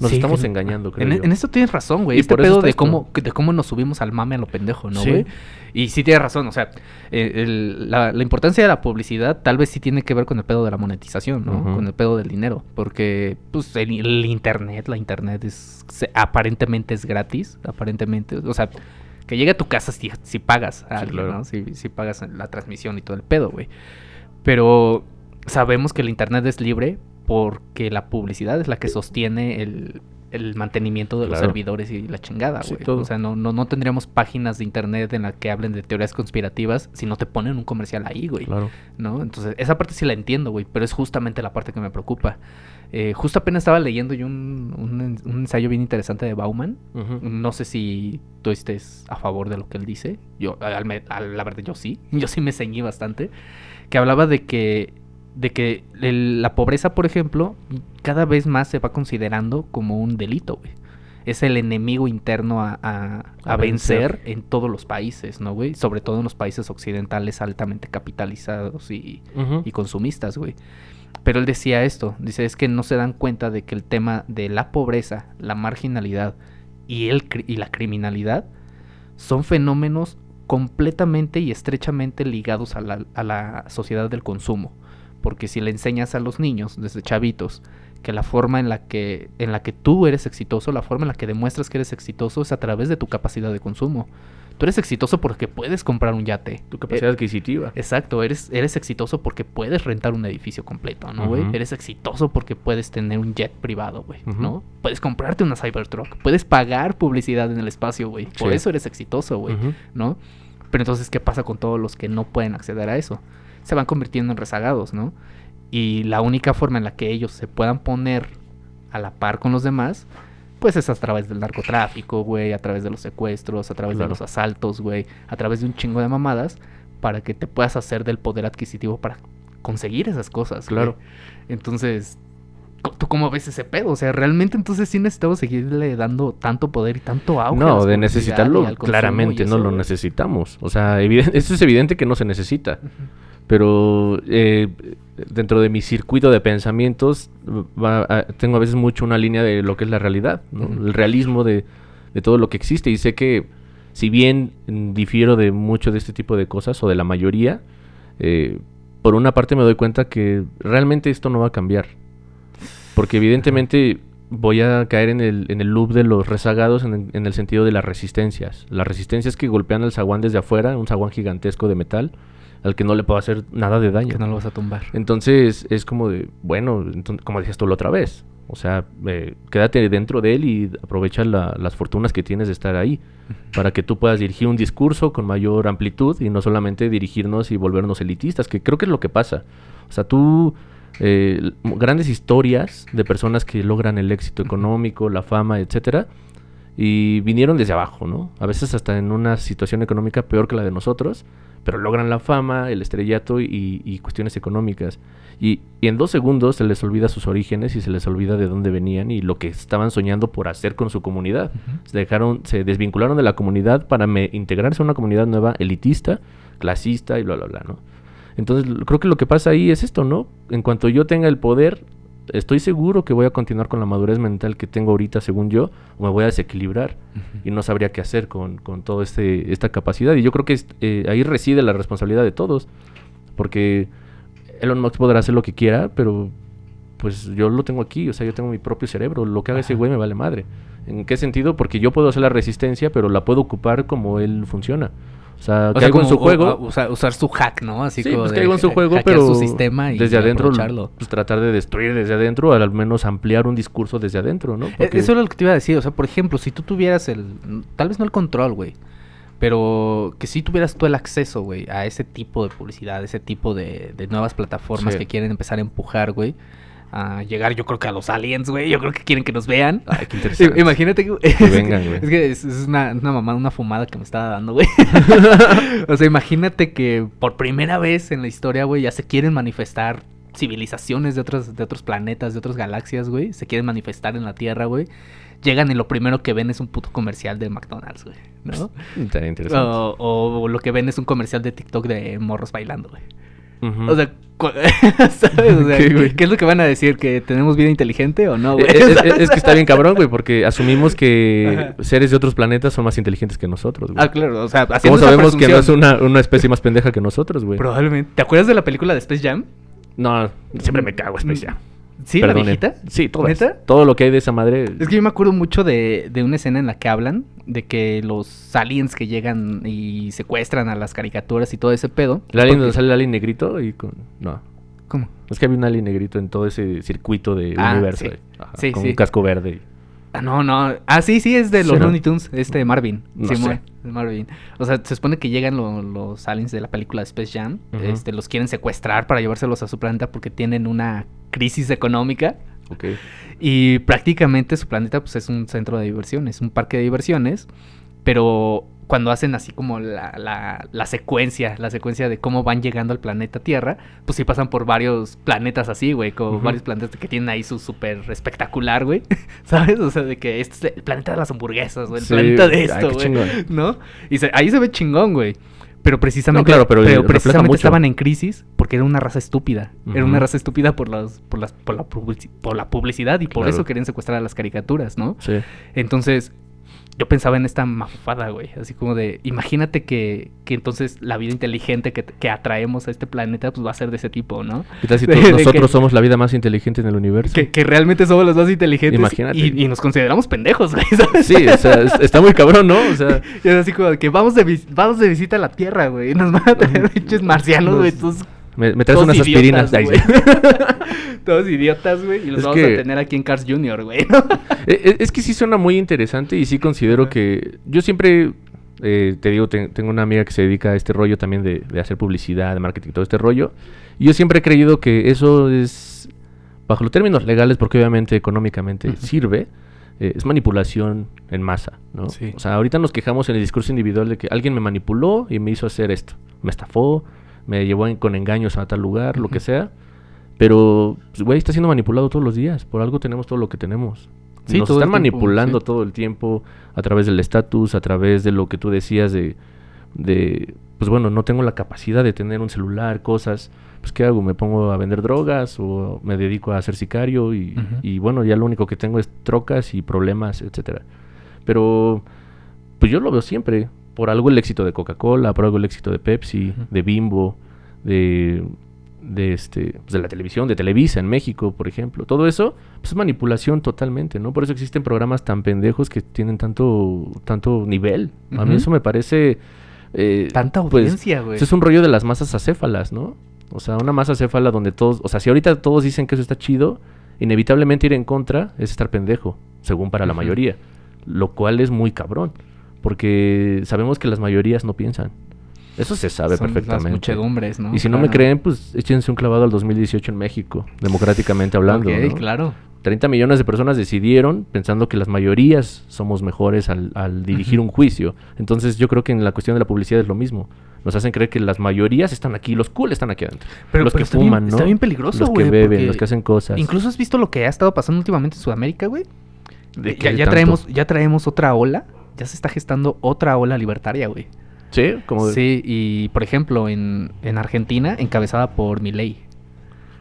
Nos Sí, estamos engañando, creo En, yo. en esto tienes razón, güey. Este por eso pedo de cómo, de cómo nos subimos al mame a lo pendejo, ¿no, Sí. güey? Y sí tienes razón, o sea, eh, el- la, la importancia de la publicidad tal vez sí tiene que ver con el pedo de la monetización, ¿no? Con el pedo del dinero. Porque, pues, el, el internet, la internet es, se- aparentemente es gratis, aparentemente. O sea, que llegue a tu casa si, si pagas a Sí, alguien, claro. ¿no? Si, si pagas la transmisión y todo el pedo, güey. Pero sabemos que el internet es libre porque la publicidad es la que sostiene el, el mantenimiento de los servidores y la chingada, güey. o sea, no, no, no tendríamos páginas de internet en las que hablen de teorías conspirativas si no te ponen un comercial ahí, güey. Claro. ¿No? Entonces, esa parte sí la entiendo, güey, pero es justamente la parte que me preocupa. Eh, justo apenas estaba leyendo yo un, un, un ensayo bien interesante de Bauman. No sé si tú estés a favor de lo que él dice. Yo, al me- al- la verdad, yo sí. *laughs* Yo sí me ceñí bastante. Que hablaba de que, de que el- la pobreza, por ejemplo, cada vez más se va considerando como un delito, güey. Es el enemigo interno a, a- a A vencer. vencer. en todos los países, ¿no, güey? Sobre todo en los países occidentales altamente capitalizados y, y consumistas, güey. Pero él decía esto, dice, es que no se dan cuenta de que el tema de la pobreza, la marginalidad y, el, y la criminalidad son fenómenos completamente y estrechamente ligados a la, a la sociedad del consumo. Porque si le enseñas a los niños desde chavitos que la forma en la que, en la que tú eres exitoso, la forma en la que demuestras que eres exitoso es a través de tu capacidad de consumo. Tú eres exitoso porque puedes comprar un yate. Tu capacidad Eh, adquisitiva. Exacto, eres, eres exitoso porque puedes rentar un edificio completo, ¿no, güey? Eres exitoso porque puedes tener un jet privado, güey. ¿no? Puedes comprarte una Cybertruck, puedes pagar publicidad en el espacio, güey. Por Sí. eso eres exitoso, güey. ¿no? Pero entonces, ¿qué pasa con todos los que no pueden acceder a eso? Se van convirtiendo en rezagados, ¿no? Y la única forma en la que ellos se puedan poner a la par con los demás, pues es a través del narcotráfico, güey, a través de los secuestros, a través Claro. de los asaltos, güey, a través de un chingo de mamadas, para que te puedas hacer del poder adquisitivo para conseguir esas cosas. güey. Claro. Entonces, ¿tú cómo ves ese pedo? O sea, realmente entonces sí necesitamos seguirle dando tanto poder y tanto auge. a No, de necesitarlo, claramente no lo necesitamos. O sea, eviden- eso es evidente que no se necesita. Pero eh, dentro de mi circuito de pensamientos, va a- tengo a veces mucho una línea de lo que es la realidad, el realismo de, de todo lo que existe. Y sé que, si bien difiero de mucho de este tipo de cosas, o de la mayoría, eh, por una parte me doy cuenta que realmente esto no va a cambiar. Porque evidentemente voy a caer en el, en el loop de los rezagados en el, en el sentido de las resistencias. Las resistencias que golpean al zaguán desde afuera, un zaguán gigantesco de metal, al que no le puedo hacer nada de daño. Que no lo vas a tumbar. Entonces es como de, bueno, enton- como decías tú la otra vez, o sea, eh, quédate dentro de él y aprovecha la- las fortunas que tienes de estar ahí, para que tú puedas dirigir un discurso con mayor amplitud y no solamente dirigirnos y volvernos elitistas, que creo que es lo que pasa. O sea, tú, eh, grandes historias de personas que logran el éxito económico, la fama, etcétera, y vinieron desde abajo, ¿no? A veces hasta en una situación económica peor que la de nosotros, pero logran la fama, el estrellato y, y cuestiones económicas. Y, y en dos segundos se les olvida sus orígenes y se les olvida de dónde venían y lo que estaban soñando por hacer con su comunidad. Se dejaron, se desvincularon de la comunidad para me- integrarse a una comunidad nueva, elitista, clasista y bla, bla, bla, ¿no? Entonces, creo que lo que pasa ahí es esto, ¿no? En cuanto yo tenga el poder, estoy seguro que voy a continuar con la madurez mental que tengo ahorita, según yo, o me voy a desequilibrar y no sabría qué hacer con, con toda este, esta capacidad. Y yo creo que eh, ahí reside la responsabilidad de todos, porque Elon Musk podrá hacer lo que quiera, pero pues yo lo tengo aquí, o sea, yo tengo mi propio cerebro, lo que haga ese güey me vale madre. ¿En qué sentido? Porque yo puedo hacer la resistencia, pero la puedo ocupar como él funciona. O sea, O sea, caigo en su juego. usar, usar su hack, ¿no? Así Sí, como pues de caigo en su juego, pero su sistema y desde adentro pues, tratar de destruir desde adentro, al menos ampliar un discurso desde adentro, ¿no? E- Porque- Eso es lo que te iba a decir. O sea, por ejemplo, si tú tuvieras el. Tal vez no el control, güey. Pero que si tuvieras tú el acceso, güey, a ese tipo de publicidad, ese tipo de, de nuevas plataformas Sí. que quieren empezar a empujar, güey. A llegar, yo creo que a los aliens, güey. Yo creo que quieren que nos vean. Ay, qué *laughs* interesante. Imagínate que. Que *laughs* vengan, güey. Es que es, es una, una mamada, una fumada que me estaba dando, güey. *laughs* o sea, imagínate que por primera vez en la historia, güey, ya se quieren manifestar civilizaciones de otros, de otros planetas, de otras galaxias, güey. Se quieren manifestar en la Tierra, güey. Llegan y lo primero que ven es un puto comercial de McDonald's, güey. ¿No? Interesante. O, o lo que ven es un comercial de TikTok de morros bailando, güey. O sea, *laughs* ¿sabes? O sea, ¿Qué, es lo que van a decir? ¿Que tenemos vida inteligente o no, güey? Eh, es, es- es que está bien *laughs* cabrón, güey, porque asumimos que Ajá. seres de otros planetas son más inteligentes que nosotros, güey. Ah, claro, o sea, ¿Cómo sabemos que no es una, una especie más pendeja que nosotros, güey? Probablemente. ¿Te acuerdas de la película de Space Jam? No, siempre me cago, Space Jam. ¿Sí, Perdonen. la viejita? Sí, todo. ¿Neta? Todo lo que hay de esa madre. Es que yo me acuerdo mucho de, de una escena en la que hablan de que los aliens que llegan y secuestran a las caricaturas y todo ese pedo. El alien donde sale el alien negrito y con... No. ¿Cómo? Es que había un alien negrito en todo ese circuito de Ah, universo. sí. Ajá, Sí, con sí. un casco verde. Ah, no, no. Ah, sí, sí, es de Sí, los. Looney Tunes, este Marvin. No Simón, sé. Marvin. O sea, se supone que llegan lo- los aliens de la película de Space Jam. Este, los quieren secuestrar para llevárselos a su planeta porque tienen una crisis económica. Ok. Y prácticamente su planeta pues es un centro de diversiones, un parque de diversiones, pero cuando hacen así como la, la, la secuencia, la secuencia de cómo van llegando al planeta Tierra, pues sí pasan por varios planetas así, güey, como varios planetas que tienen ahí su súper espectacular, güey, *laughs* ¿sabes? O sea, de que este es el planeta de las hamburguesas, güey, el Sí, planeta de esto, güey. ¿no? Y se- ahí se ve chingón, güey. Pero precisamente, No, claro, pero refleja precisamente estaban en crisis porque era una raza estúpida. Era una raza estúpida por las, por las, por la, publici- por la publicidad y por Claro. eso querían secuestrar a las caricaturas, ¿no? Sí. Entonces, yo pensaba en esta mafada, güey. Así como de, imagínate que, que entonces la vida inteligente que, que, atraemos a este planeta, pues va a ser de ese tipo, ¿no? ¿Qué tal si *laughs* nosotros somos la vida más inteligente en el universo? Que, que realmente somos los más inteligentes. Imagínate. Y, y, nos consideramos pendejos, güey. ¿sabes? Sí, o sea, está muy cabrón, ¿no? O sea. *laughs* es así como de que vamos de, vamos de visita a la Tierra, güey. Nos van a traer pinches marcianos, güey. Me, me traes unas aspirinas. Idiotas, *laughs* Todos idiotas, güey. Y los vamos a tener aquí en Cars Junior, güey. *laughs* E, e, es, que sí suena muy interesante y sí considero que. Yo siempre. Eh, te digo, tengo una amiga que se dedica a este rollo también de, hacer publicidad, de marketing, todo este rollo. Y yo siempre he creído que eso es. Bajo los términos legales, porque obviamente económicamente sirve. Eh, es manipulación en masa, ¿no? O sea, ahorita nos quejamos en el discurso individual de que alguien me manipuló y me hizo hacer esto. Me estafó, me llevó con engaños a tal lugar, lo que sea. Pero, pues, güey, está siendo manipulado todos los días. Por algo tenemos todo lo que tenemos. Sí, Nos están manipulando todo el tiempo a través del estatus, a través de lo que tú decías de, de, pues bueno, no tengo la capacidad de tener un celular, cosas. Pues, ¿qué hago? ¿Me pongo a vender drogas o me dedico a ser sicario? Y, y bueno, ya lo único que tengo es trocas y problemas, etcétera. Pero, pues yo lo veo siempre por algo el éxito de Coca-Cola, por algo el éxito de Pepsi, de Bimbo, de, de, este, pues, de la televisión, de Televisa en México, por ejemplo. Todo eso pues, es manipulación totalmente, ¿no? Por eso existen programas tan pendejos que tienen tanto, tanto nivel. A mí eso me parece... Eh, Tanta pues, audiencia, güey. es un rollo de las masas acéfalas, ¿no? O sea, una masa acéfala donde todos... O sea, si ahorita todos dicen que eso está chido, inevitablemente ir en contra es estar pendejo, según para la mayoría. Lo cual es muy cabrón. Porque sabemos que las mayorías no piensan. Eso se sabe Son perfectamente. Las muchedumbres, ¿no? Y si no me creen, pues échense un clavado al 2018 en México, democráticamente hablando. Ok, claro. 30 millones de personas decidieron pensando que las mayorías somos mejores al, dirigir un juicio. Entonces yo creo que en la cuestión de la publicidad es lo mismo. Nos hacen creer que las mayorías están aquí, los cool están aquí adentro. Pero los que fuman, ¿no? Está bien peligroso, Los que beben, los que hacen cosas. Incluso has visto lo que ha estado pasando últimamente en Sudamérica, güey. Ya, ya traemos, ya traemos otra ola ya se está gestando otra ola libertaria, güey. Sí, como Sí, y por ejemplo, en, Argentina, encabezada por Milei.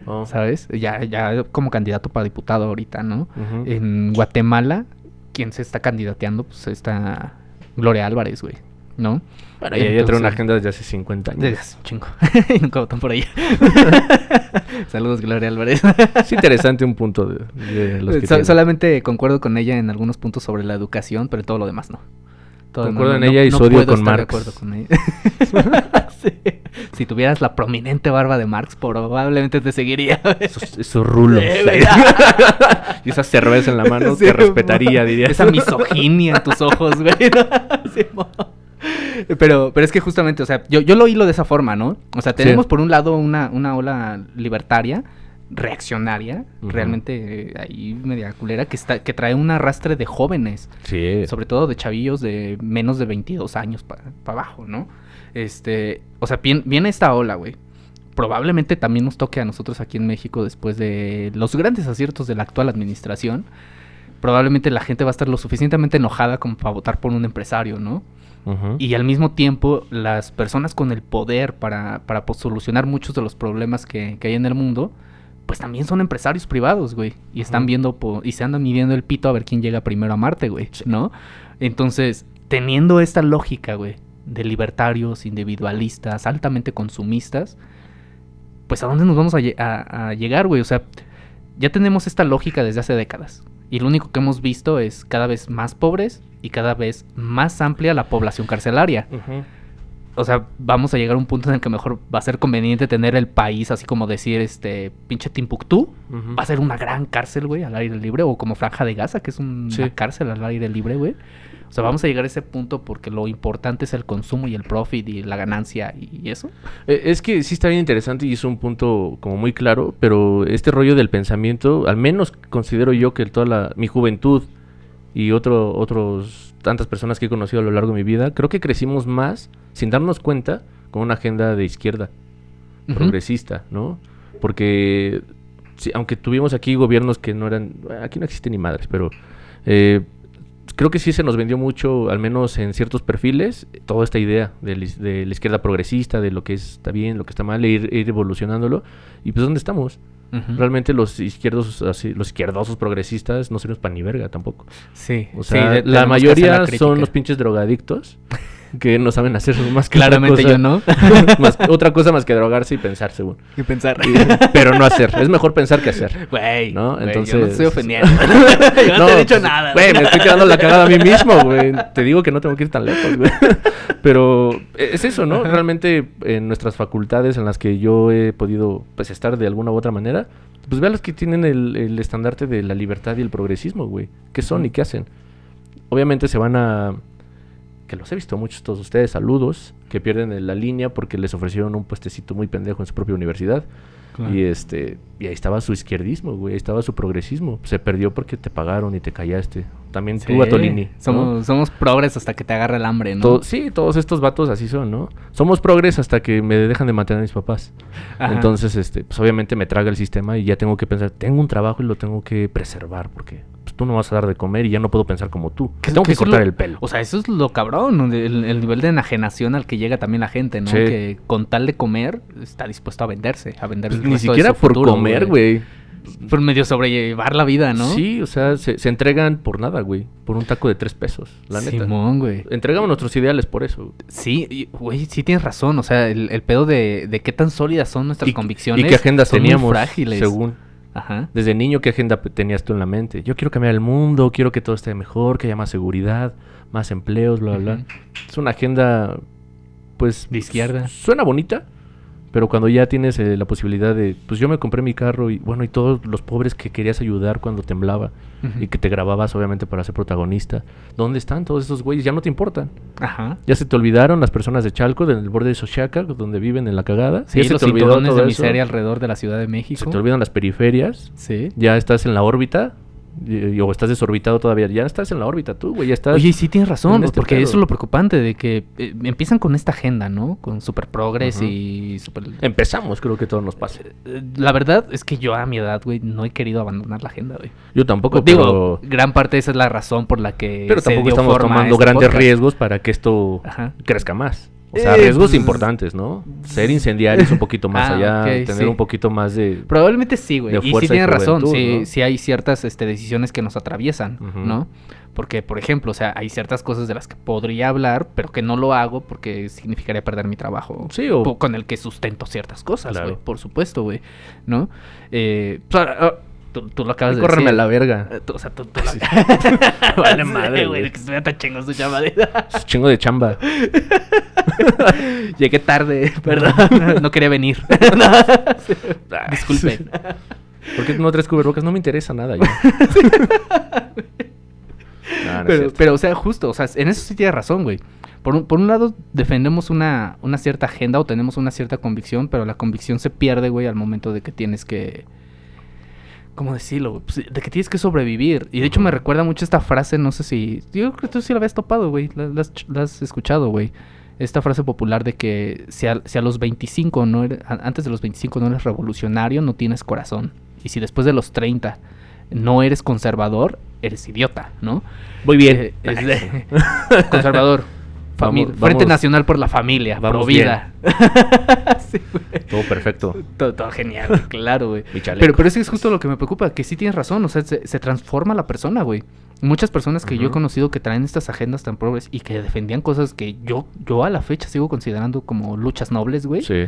Oh. ¿Sabes? Ya, ya como candidato para diputado ahorita, ¿no? En Guatemala, quien se está candidateando, pues está Gloria Álvarez, güey. ¿No? Bueno, ella trae una agenda desde hace 50 años. Desde hace un chingo. *laughs* y nunca votan por ella. *laughs* Saludos, Gloria Álvarez. es interesante un punto de, los que Solamente concuerdo con ella en algunos puntos sobre la educación, pero todo lo demás no. concuerdo en ella y su odio con Marx. De acuerdo con ella. *laughs* Si tuvieras la prominente barba de Marx, probablemente te seguiría. Esos, rulos. y esa cerveza en la mano te respetaría, diría. Esa misoginia en tus ojos, güey. Pero, pero es que justamente, o sea, yo, yo lo hilo de esa forma, ¿no? O sea, tenemos por un lado una, una ola libertaria, reaccionaria, realmente eh, ahí media culera, que, está, que trae un arrastre de jóvenes. Sí. Sobre todo de chavillos de menos de 22 años para abajo, ¿no? Este, o sea, viene esta ola, güey. Probablemente también nos toque a nosotros aquí en México después de los grandes aciertos de la actual administración. Probablemente la gente va a estar lo suficientemente enojada como para votar por un empresario, ¿no? Y al mismo tiempo, las personas con el poder para, para pues, solucionar muchos de los problemas que, hay en el mundo, pues también son empresarios privados, güey. Y están viendo y se andan midiendo el pito a ver quién llega primero a Marte, güey, ¿no? Entonces, teniendo esta lógica, güey, de libertarios, individualistas, altamente consumistas, pues a dónde nos vamos a, a llegar, güey. O sea, ya tenemos esta lógica desde hace décadas. Y lo único que hemos visto es cada vez más pobres y cada vez más amplia la población carcelaria. O sea, vamos a llegar a un punto en el que mejor va a ser conveniente tener el país, así como decir, este, pinche Timbuktu, va a ser una gran cárcel, güey, al aire libre, o como Franja de Gaza, que es una cárcel al aire libre, güey. O sea, vamos a llegar a ese punto porque lo importante es el consumo y el profit y la ganancia y eso. E, es que sí está bien interesante y es un punto como muy claro, pero este rollo del pensamiento, al menos considero yo que toda la, mi juventud y otro, otros tantas personas que he conocido a lo largo de mi vida, creo que crecimos más sin darnos cuenta con una agenda de izquierda, progresista, ¿no? Porque aunque tuvimos aquí gobiernos que no eran, aquí no existen ni madres, pero eh, creo que sí se nos vendió mucho, al menos en ciertos perfiles, toda esta idea de, la izquierda progresista, de lo que está bien, lo que está mal, e ir, ir, evolucionándolo. Y pues, ¿dónde estamos? Realmente los izquierdos, así, los izquierdosos progresistas no sirven para ni verga tampoco. Sí. O sea, la mayoría la son los pinches drogadictos *laughs* que no saben hacer *laughs* más que otra Claramente cosa- yo no. *laughs* más- otra cosa más que drogarse y pensar, según. y pensar. Y- pero no hacer. Es mejor pensar que hacer. Güey, ¿No? güey, yo no Entonces- te estoy ofendiendo. *laughs* yo no, te he dicho pues, nada. Güey, me estoy quedando la cagada a mí mismo, güey. Te digo que no tengo que ir tan lejos, güey. Pero es eso, ¿no? Realmente en nuestras facultades en las que yo he podido pues estar de alguna u otra manera, pues vean los que tienen el, el estandarte de la libertad y el progresismo, güey. ¿Qué son y qué hacen? Obviamente se van a... Que los he visto muchos todos ustedes, saludos, que pierden en la línea porque les ofrecieron un puestecito muy pendejo en su propia universidad. Claro. Y este, y ahí estaba su izquierdismo, güey, ahí estaba su progresismo. Se perdió porque te pagaron y te callaste. También tú, Sí, Atolini. ¿no? Somos, somos progres hasta que te agarra el hambre, ¿no? Sí, todos estos vatos así son, ¿no? Somos progres hasta que me dejan de mantener a mis papás. Ajá. Entonces, este, pues obviamente me traga el sistema y ya tengo que pensar, tengo un trabajo y lo tengo que preservar porque pues, tú no vas a dar de comer y ya no puedo pensar como tú. Que- tengo que, cortar lo- el pelo. O sea, eso es lo cabrón, el, el nivel de enajenación al que llega también la gente, ¿no? Sí. Que con tal de comer está dispuesto a venderse, a vender Pues ni siquiera por futuro, comer, güey. Por medio sobrellevar la vida, ¿no? Sí, o sea, se, se entregan por nada, güey. Por un taco de tres pesos, la neta. Simón, güey. Entregamos nuestros ideales por eso. Sí, güey, sí tienes razón. O sea, el, el pedo de, de qué tan sólidas son nuestras Y- convicciones. ¿Y qué agendas son muy teníamos? frágiles. Según. Ajá. Desde niño, ¿qué agenda tenías tú en la mente? Yo quiero cambiar el mundo, quiero que todo esté mejor, que haya más seguridad, más empleos, bla, bla, bla. Es una agenda, pues... De izquierda. su- Suena bonita, pero cuando ya tienes eh, la posibilidad de... Pues yo me compré mi carro y, bueno, y todos los pobres que querías ayudar cuando temblaba y que te grababas, obviamente, para ser protagonista. ¿Dónde están todos esos güeyes? Ya no te importan. Ajá. Ya se te olvidaron las personas de Chalco, del borde de Xochaca, donde viven en la cagada. Sí, ya se los te olvidó todo de eso. miseria alrededor de la Ciudad de México. Se te olvidan las periferias. Sí. Ya estás en la órbita. O estás desorbitado todavía. Ya estás en la órbita tú, güey. Ya estás. Oye, sí tienes razón, este porque pedo. eso es lo preocupante, de que eh, empiezan con esta agenda, ¿no? Con super progres Ujú. y super... Empezamos, creo que todo nos pasa. Eh, La verdad es que yo a mi edad, güey, no he querido abandonar la agenda, güey. Yo tampoco, Digo, pero. gran parte de esa es la razón por la que Pero se tampoco dio estamos forma tomando este grandes podcast. riesgos para que esto Ajá. crezca más. O sea, Eh, riesgos pues, importantes, ¿no? Ser incendiarios un poquito *laughs* más Ah, allá, tener sí. un poquito más de. Probablemente sí, güey. Y sí tienes razón, sí, ¿no? sí hay ciertas este, decisiones que nos atraviesan. ¿no? Porque, por ejemplo, o sea, hay ciertas cosas de las que podría hablar, pero que no lo hago porque significaría perder mi trabajo. Sí, o- Con el que sustento ciertas cosas, Claro. güey. Por supuesto, güey. ¿No? Eh, ah, tú, tú lo acabas de Córreme a decir. la verga. Eh, tú- o sea, tú, tú *laughs* Sí. *laughs* Vale madre, güey. Que estuviera tan chingón su llamadera. *laughs* Es chingo de chamba. Llegué tarde, perdón. No quería venir. Disculpen. ¿Por qué no traes cubrebocas? No me interesa nada. No, no es pero, pero, o sea, justo, o sea, en eso sí tienes razón, güey. Por un, por un lado, defendemos una, una cierta agenda o tenemos una cierta convicción, pero la convicción se pierde, güey, al momento de que tienes que... ¿Cómo decirlo? Pues, de que tienes que sobrevivir. Y de hecho me recuerda mucho esta frase, no sé si... Yo creo que tú sí la habías topado, güey. La, la la has escuchado, güey. Esta frase popular de que si a, si a los 25 no eres, antes de los 25 no eres revolucionario, no tienes corazón. Y si después de los 30 no eres conservador, eres idiota, ¿no? Muy bien. Eh, es de- *laughs* conservador. Fami- Vamos- Frente vamos- Nacional por la Familia, vamos vida. *laughs* sí. Todo perfecto. Todo, todo genial, claro, güey. Pero, pero eso es justo lo que me preocupa, que sí tienes razón, o sea, se, se transforma la persona, güey. Muchas personas que yo he conocido que traen estas agendas tan progres y que defendían cosas que yo, yo a la fecha sigo considerando como luchas nobles, güey. Sí.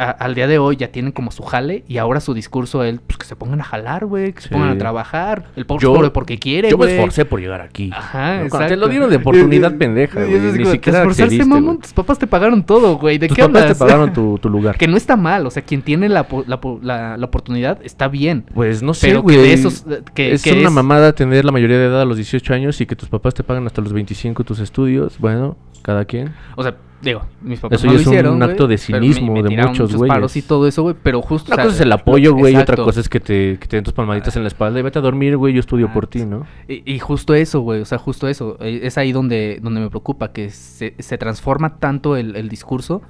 A- al día de hoy ya tienen como su jale y ahora su discurso es pues, que se pongan a jalar, güey, que se Sí. pongan a trabajar. El pobre Yo- es pobre porque quiere, Yo me esforcé por llegar aquí. Ajá, ¿no? Te lo dieron de oportunidad pendeja, güey. Ni como, siquiera "Te esforzaste, mamón, tus papás te pagaron todo, güey. ¿De Tus qué papás hablas? te pagaron tu, *laughs* tu lugar. que no está mal, o sea, quien tiene la, po- la, po- la- la oportunidad está bien. Pues no sé, Pero güey. que de esos, que, es que una es- mamada tener la mayoría de edad a los 18 años y que tus papás te pagan hasta los 25 tus estudios. Bueno, cada quien. O sea, digo, mis papás Eso no ya lo es un acto de pero me- cinismo me de muchos paros güeyes. y todo eso, güey, pero justo... Una o sea, cosa es el apoyo, güey, y otra cosa es que te, que te den tus palmaditas en la espalda y vete a dormir, güey, yo estudio Ah, por ti, ¿no? Y, y justo eso, güey, o sea, justo eso. eh, Es ahí donde, donde me preocupa, que se, se transforma tanto el, el discurso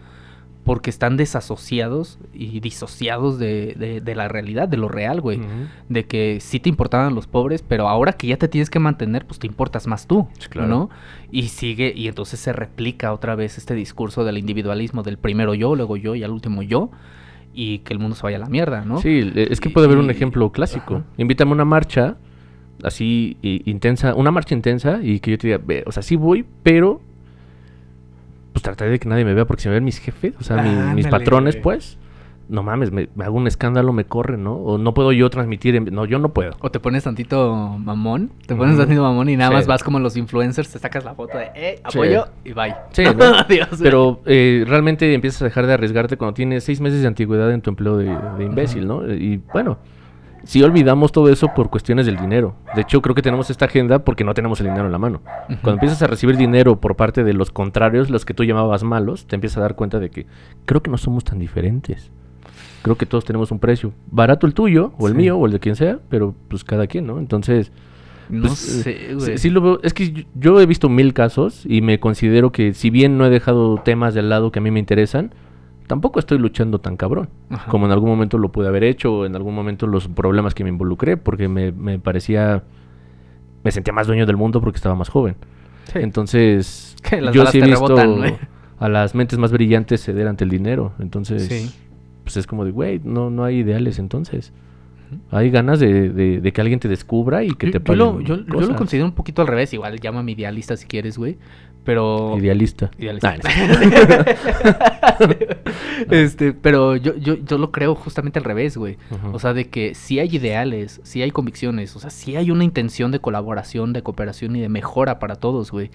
porque están desasociados y disociados de, de- de la realidad, de lo real, güey. De que sí te importaban los pobres, pero ahora que ya te tienes que mantener, pues te importas más tú, claro. ¿no? Y sigue, y entonces se replica otra vez este discurso del individualismo, del primero yo, luego yo y al último yo. y que el mundo se vaya a la mierda, ¿no? Sí, le- es que puede haber un ejemplo clásico. Ajá. Invítame a una marcha así intensa, una marcha intensa y que yo te diga, "Ve, o sea, sí voy, pero pues trataré de que nadie me vea porque si me ven mis jefes, o sea, mi- mis Ándale, patrones, güey. pues, no mames, me, me hago un escándalo, me corren, ¿no? O no puedo yo transmitir, en- no, yo no puedo. O te pones tantito mamón, te pones tantito mamón y nada Sí. más vas como los influencers, te sacas la foto de, eh, apoyo y bye. Sí, *laughs* ¿no? Adiós. Pero eh, realmente empiezas a dejar de arriesgarte cuando tienes seis meses de antigüedad en tu empleo de, de imbécil, ¿no? Y bueno, sí olvidamos todo eso por cuestiones del dinero. De hecho, creo que tenemos esta agenda porque no tenemos el dinero en la mano. Cuando empiezas a recibir dinero por parte de los contrarios, los que tú llamabas malos, te empiezas a dar cuenta de que creo que no somos tan diferentes. Creo que todos tenemos un precio. Barato el tuyo, o el Sí. mío, o el de quien sea, pero pues cada quien, ¿no? Entonces, No pues, sé, eh, güey. sí, sí lo veo. Es que yo, yo he visto mil casos y me considero que si bien no he dejado temas del lado que a mí me interesan, tampoco estoy luchando tan cabrón. Ajá. Como en algún momento lo pude haber hecho, o en algún momento los problemas que me involucré, porque me, me parecía... Me sentía más dueño del mundo porque estaba más joven. Sí. Entonces, *laughs* las yo sí he visto rebotan, a las mentes más brillantes ceder ante el dinero. Entonces, Sí. pues es como de, güey, no, no hay ideales entonces. Hay ganas de, de- de que alguien te descubra y que yo, te yo lo, paguen yo, yo lo considero un poquito al revés, igual llámame idealista si quieres, güey. Pero. Idealista. Idealista. Ah, *laughs* no *laughs* este, pero yo, yo, yo lo creo justamente al revés, güey. O sea, de que sí hay ideales, sí hay convicciones, o sea, sí hay una intención de colaboración, de cooperación y de mejora para todos, güey.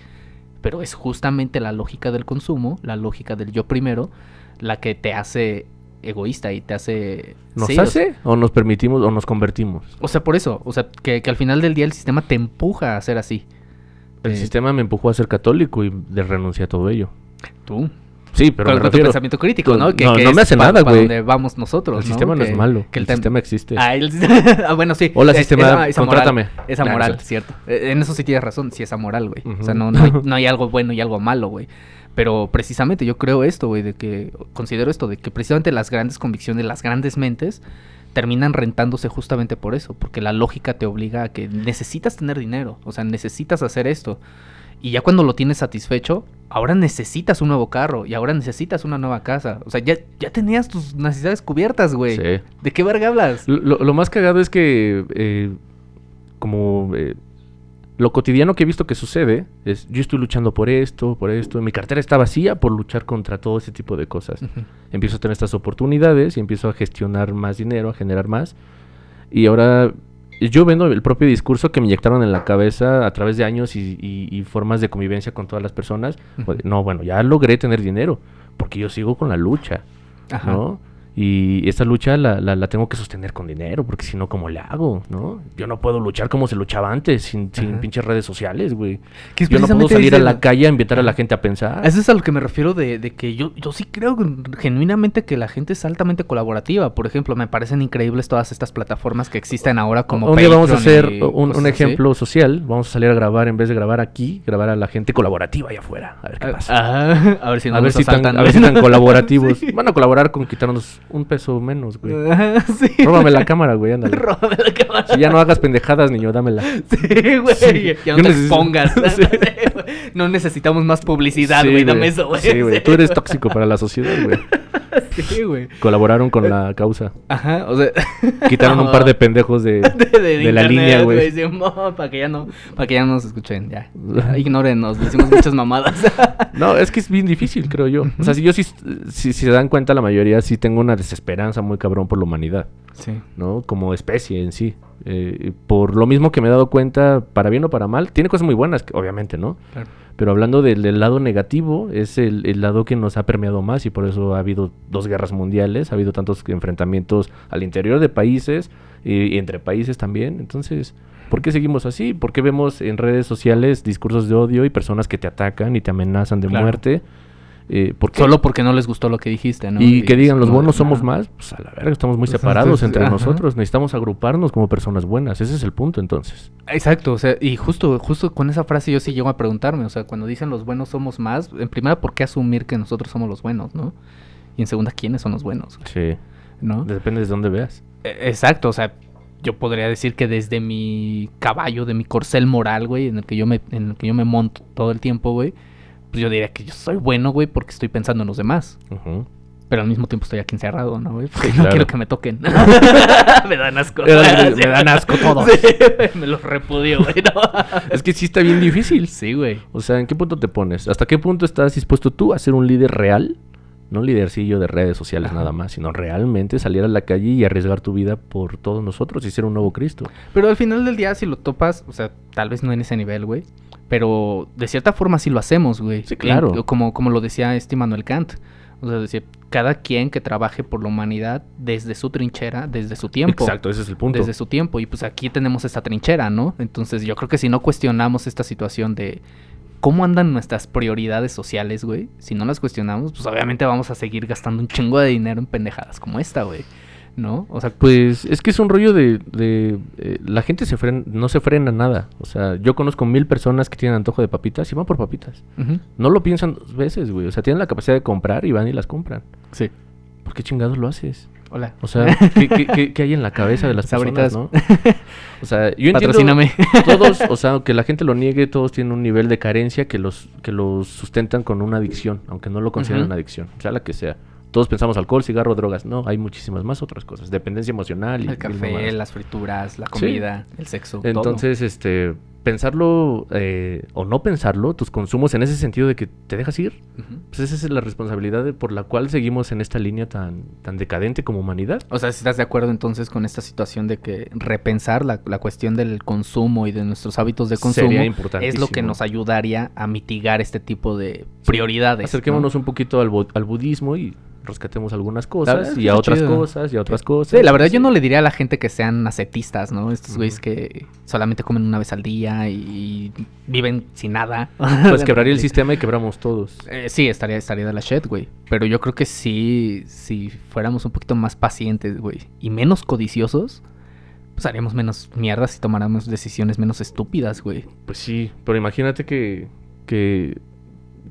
Pero es justamente la lógica del consumo, la lógica del yo primero, la que te hace egoísta y te hace... ¿Nos sí, o sea- hace o nos permitimos o nos convertimos? O sea, por eso, o sea, que, que al final del día el sistema te empuja a ser así. El Eh, sistema me empujó a ser católico y de renuncié a todo ello. Tú. Sí, pero con, me con tu pensamiento crítico, ¿no? no, no es me hace nada, güey. donde vamos nosotros, El sistema no es Que- malo, que el tem- sistema existe. Ah, el- *laughs* ah, bueno, sí. Hola, Es- sistema, esa- esa moral- contrátame. Esa Nah, no moral, es cierto. Eh, En eso sí tienes razón, sí, esa moral, güey. O sea, no, no, hay, *laughs* no hay algo bueno y algo malo, güey. Pero precisamente yo creo esto, güey, de que considero esto, de que precisamente las grandes convicciones, las grandes mentes, terminan rentándose justamente por eso, porque la lógica te obliga a que necesitas tener dinero, o sea, necesitas hacer esto. Y ya cuando lo tienes satisfecho, ahora necesitas un nuevo carro y ahora necesitas una nueva casa. O sea, ya, ya tenías tus necesidades cubiertas, güey. Sí. ¿De qué verga hablas? Lo, más cagado es que, eh, como eh, lo cotidiano que he visto que sucede, es yo estoy luchando por esto, por esto, mi cartera está vacía por luchar contra todo ese tipo de cosas. Empiezo a tener estas oportunidades y empiezo a gestionar más dinero, a generar más. Y ahora yo vendo el propio discurso que me inyectaron en la cabeza a través de años y, y- y formas de convivencia con todas las personas. Ujú. No, bueno, ya logré tener dinero, porque yo sigo con la lucha. Ajá. ¿no? Y esta lucha la, la- la tengo que sostener con dinero, porque si no, ¿cómo le hago? ¿no? Yo no puedo luchar como se luchaba antes, sin, sin pinches redes sociales, güey. Yo no puedo salir a la calle a invitar a la gente a pensar. Eso es a lo que me refiero de, de que yo, yo sí creo genuinamente que la gente es altamente colaborativa. Por ejemplo, me parecen increíbles todas estas plataformas que existen ahora como un día vamos a hacer un, un así. ejemplo social. Vamos a salir a grabar, en vez de grabar aquí, grabar a la gente colaborativa allá afuera. A ver qué pasa. Ah, *laughs* a ver si no a, ver si tan, a ver si tan colaborativos. Sí. Van a colaborar con quitarnos un peso menos, güey. *laughs* Sí. Róbame la cámara, güey, ándale. *laughs* Róbame la cámara. Si ya no hagas pendejadas, niño, dámela. *laughs* Sí, güey. Sí. Ya Yo no te neces- expongas. Sí. No necesitamos más publicidad, güey. Dame eso, güey. Sí, güey. Tú eres tóxico para la sociedad, güey. *laughs* Sí, güey. Colaboraron con la causa. Ajá, o sea. *laughs* Quitaron un par de *laughs* pendejos de, de, de de la línea, güey. para que ya no, para que ya no nos escuchen. Ya, Ignórenos, decimos muchas mamadas. No, es que es bien difícil, creo yo. O sea, si yo sí, si, si se dan cuenta, la mayoría sí tengo una desesperanza muy cabrón por la humanidad, sí. ¿no? Como especie en sí. Eh, por lo mismo que me he dado cuenta, para bien o para mal, tiene cosas muy buenas, obviamente, ¿no? Claro. Pero hablando del, del lado negativo, es el, el lado que nos ha permeado más y por eso ha habido dos guerras mundiales, ha habido tantos enfrentamientos al interior de países y, y entre países también. Entonces, ¿por qué seguimos así? ¿Por qué vemos en redes sociales discursos de odio y personas que te atacan y te amenazan de Claro. muerte? Eh. Solo porque no les gustó lo que dijiste, ¿no? Y que digan, los buenos somos más, pues a la verga, estamos muy sea, separados entonces, entre ajá. nosotros. Necesitamos agruparnos como personas buenas. Ese es el punto, entonces. Exacto, o sea, y justo, justo con esa frase yo sí llego a preguntarme, o sea, cuando dicen los buenos somos más, en primera, ¿por qué asumir que nosotros somos los buenos, no? Y en segunda, ¿quiénes son los buenos? Sí. ¿No? Depende de dónde veas. E- Exacto, o sea, yo podría decir que desde mi caballo, de mi corcel moral, güey, en el que yo me, en el que yo me monto todo el tiempo, güey, pues yo diría que yo soy bueno, güey, porque estoy pensando en los demás. Pero al mismo tiempo estoy aquí encerrado, ¿no, güey? Porque Sí, no claro. quiero que me toquen. *laughs* me dan asco. Me dan- *laughs* me dan asco todos. Sí, me los repudio, güey. no. *laughs* Es que sí está bien difícil. Sí, güey. O sea, ¿en qué punto te pones? ¿Hasta qué punto estás dispuesto tú a ser un líder real? No un lidercillo de redes sociales Ajá. nada más, sino realmente salir a la calle y arriesgar tu vida por todos nosotros y ser un nuevo Cristo. Pero al final del día, si lo topas, o sea, tal vez no en ese nivel, güey. Pero de cierta forma sí lo hacemos, güey. Sí, claro. En- como, como lo decía este Manuel Kant. O sea, decir, cada quien que trabaje por la humanidad desde su trinchera, desde su tiempo. Exacto, ese es el punto. Desde su tiempo. Y pues aquí tenemos esta trinchera, ¿no? Entonces yo creo que si no cuestionamos esta situación de cómo andan nuestras prioridades sociales, güey, si no las cuestionamos, pues obviamente vamos a seguir gastando un chingo de dinero en pendejadas como esta, güey. ¿No? O sea, Pues es que es un rollo de... de, eh, la gente se frena, no se frena nada. O sea, yo conozco mil personas que tienen antojo de papitas y van por papitas. No lo piensan dos veces, güey. O sea, tienen la capacidad de comprar y van y las compran. sí. ¿Por qué chingados lo haces? Hola. O sea, ¿qué, qué- qué- qué hay en la cabeza de las personas, Sabritas. no? *laughs* O sea, yo entiendo... Patrocíname. Todos, o sea, aunque la gente lo niegue, todos tienen un nivel de carencia que los, que los sustentan con una adicción, aunque no lo consideren Ujú. El mil café, mamadas. las frituras, la Sí. comida, el sexo. todo. Entonces, este, pensarlo eh, o no pensarlo, tus consumos en ese sentido de que te dejas ir, pues esa es la responsabilidad de- por la cual seguimos en esta línea tan, tan decadente como humanidad. O sea, si estás de acuerdo entonces con esta situación de que repensar la, la cuestión del consumo y de nuestros hábitos de consumo Sería es lo que nos ayudaría a mitigar este tipo de prioridades. Acerquémonos ¿no? un poquito al, al budismo y rescatemos algunas cosas y a otras chido. cosas y a otras cosas. Sí, la verdad yo no le diría a la gente que sean ascetistas, ¿no? Estos güeyes que solamente comen una vez al día y viven sin nada. *laughs* Pues quebraría el sistema y quebramos todos. Eh, sí, estaría, estaría de la shit, güey. Pero yo creo que sí, si fuéramos un poquito más pacientes, güey, y menos codiciosos, pues haríamos menos mierdas y tomáramos decisiones menos estúpidas, güey. Pues sí, pero imagínate que, que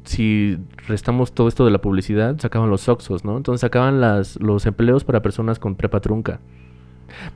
si restamos todo esto de la publicidad, sacaban los Oxos, ¿no? Entonces sacaban las, los empleos para personas con prepa trunca.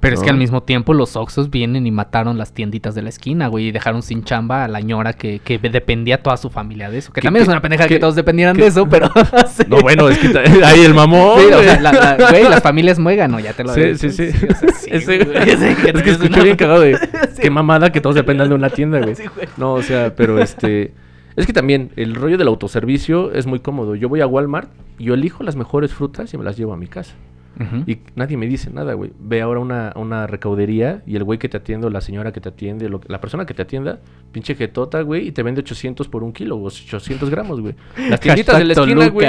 Pero es que No. al mismo tiempo los Oxos vienen y mataron las tienditas de la esquina, güey, y dejaron sin chamba a la ñora que, que dependía toda su familia de eso. Que ¿Qué- también es una pendeja que todos dependieran de eso, pero... *laughs* *laughs* sí. No, bueno, es que ta- ahí el mamón. Sí, o güey. sea, la- la- güey, las *laughs* familias muégano, ya te lo Sí, había sí, sí. o sea, sí, Ese- güey, sí, es que es escuché una- bien cagado de qué mamada que todos dependan de una tienda, güey. Güey. No, o sea, pero este es que también el rollo del autoservicio es muy cómodo. Yo voy a Walmart, y yo elijo las mejores frutas y me las llevo a mi casa. Y nadie me dice nada, güey. Ve ahora una, una recaudería y el güey que te atiende, o la señora que te atiende, lo- la persona que te atienda, pinche jetota, güey, y te vende 800 por un kilo, o 800 gramos, güey. *laughs* Las tienditas de la esquina, güey.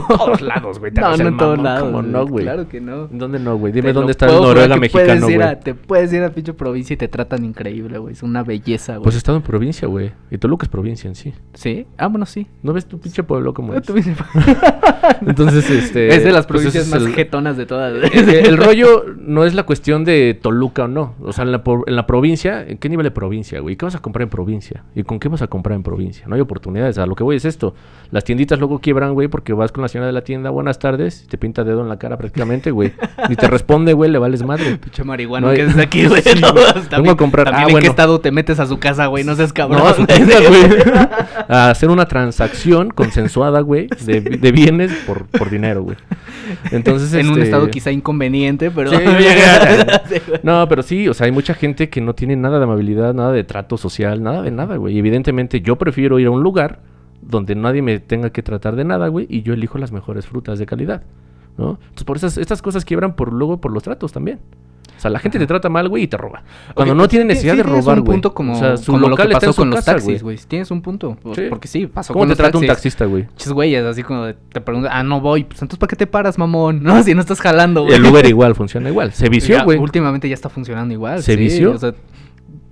*laughs* Todos lados, güey, No, no en todos mamón, lados. ¿cómo no, güey? Claro que no. ¿Dónde no, güey? Dime Te dónde está el Noruega mexicano, güey. Te puedes ir a pinche provincia y te tratan increíble, güey. Es una belleza, güey. Pues he estado en provincia, güey. Y Toluca es provincia en sí. ¿Sí? Ah, bueno, sí. ¿No ves tu pinche pueblo como es? Tú dices- *laughs* *laughs* Entonces, este... es de las pues provincias más el- jetonas de todas. el, el *laughs* rollo no es la cuestión de Toluca o no. O sea, en la, en la provincia, ¿en qué nivel de provincia, güey? ¿Qué vas a comprar en provincia? ¿Y con qué vas a comprar en provincia? No hay oportunidades. A lo que voy es esto. Las tienditas luego quiebran, güey, porque vas con la señora de la tienda, buenas tardes, y te pinta dedo en la cara prácticamente, güey. Ni te responde, güey, le vales madre. *laughs* Pinche marihuana No hay- que es aquí, güey. Sí, No, también- Vengo a comprar- También ah, en bueno. qué estado te metes a su casa, güey. No seas cabrón. No, a su tienda, güey. A hacer una transacción consensuada, güey, de, de por, por dinero, güey. *laughs* Entonces, en un este, estado quizá inconveniente, pero... Sí. *laughs* No, pero sí, o sea, hay mucha gente que no tiene nada de amabilidad, nada de trato social, nada de nada, güey. Y evidentemente yo prefiero ir a un lugar donde nadie me tenga que tratar de nada, güey, y yo elijo las mejores frutas de calidad, ¿no? Entonces, por esas, estas cosas quiebran por luego por los tratos también. O sea, la gente te trata mal, güey, y te roba. Cuando no pues, tiene necesidad sí de robar, un güey. punto como, o sea, su como lo que local está pasó en su con los taxis, güey. Tienes un punto. pues, Sí. Porque sí, pasó ¿Cómo con te los trata un taxis. taxista, güey? Muchos güeyes, así como de- te preguntan, ah, no voy. Pues entonces, ¿para qué te paras, mamón? *laughs* No, si no estás jalando, güey. El Uber *laughs* igual funciona igual. Se vició, güey. Últimamente ya está funcionando igual. ¿Se sí, vició? O sea,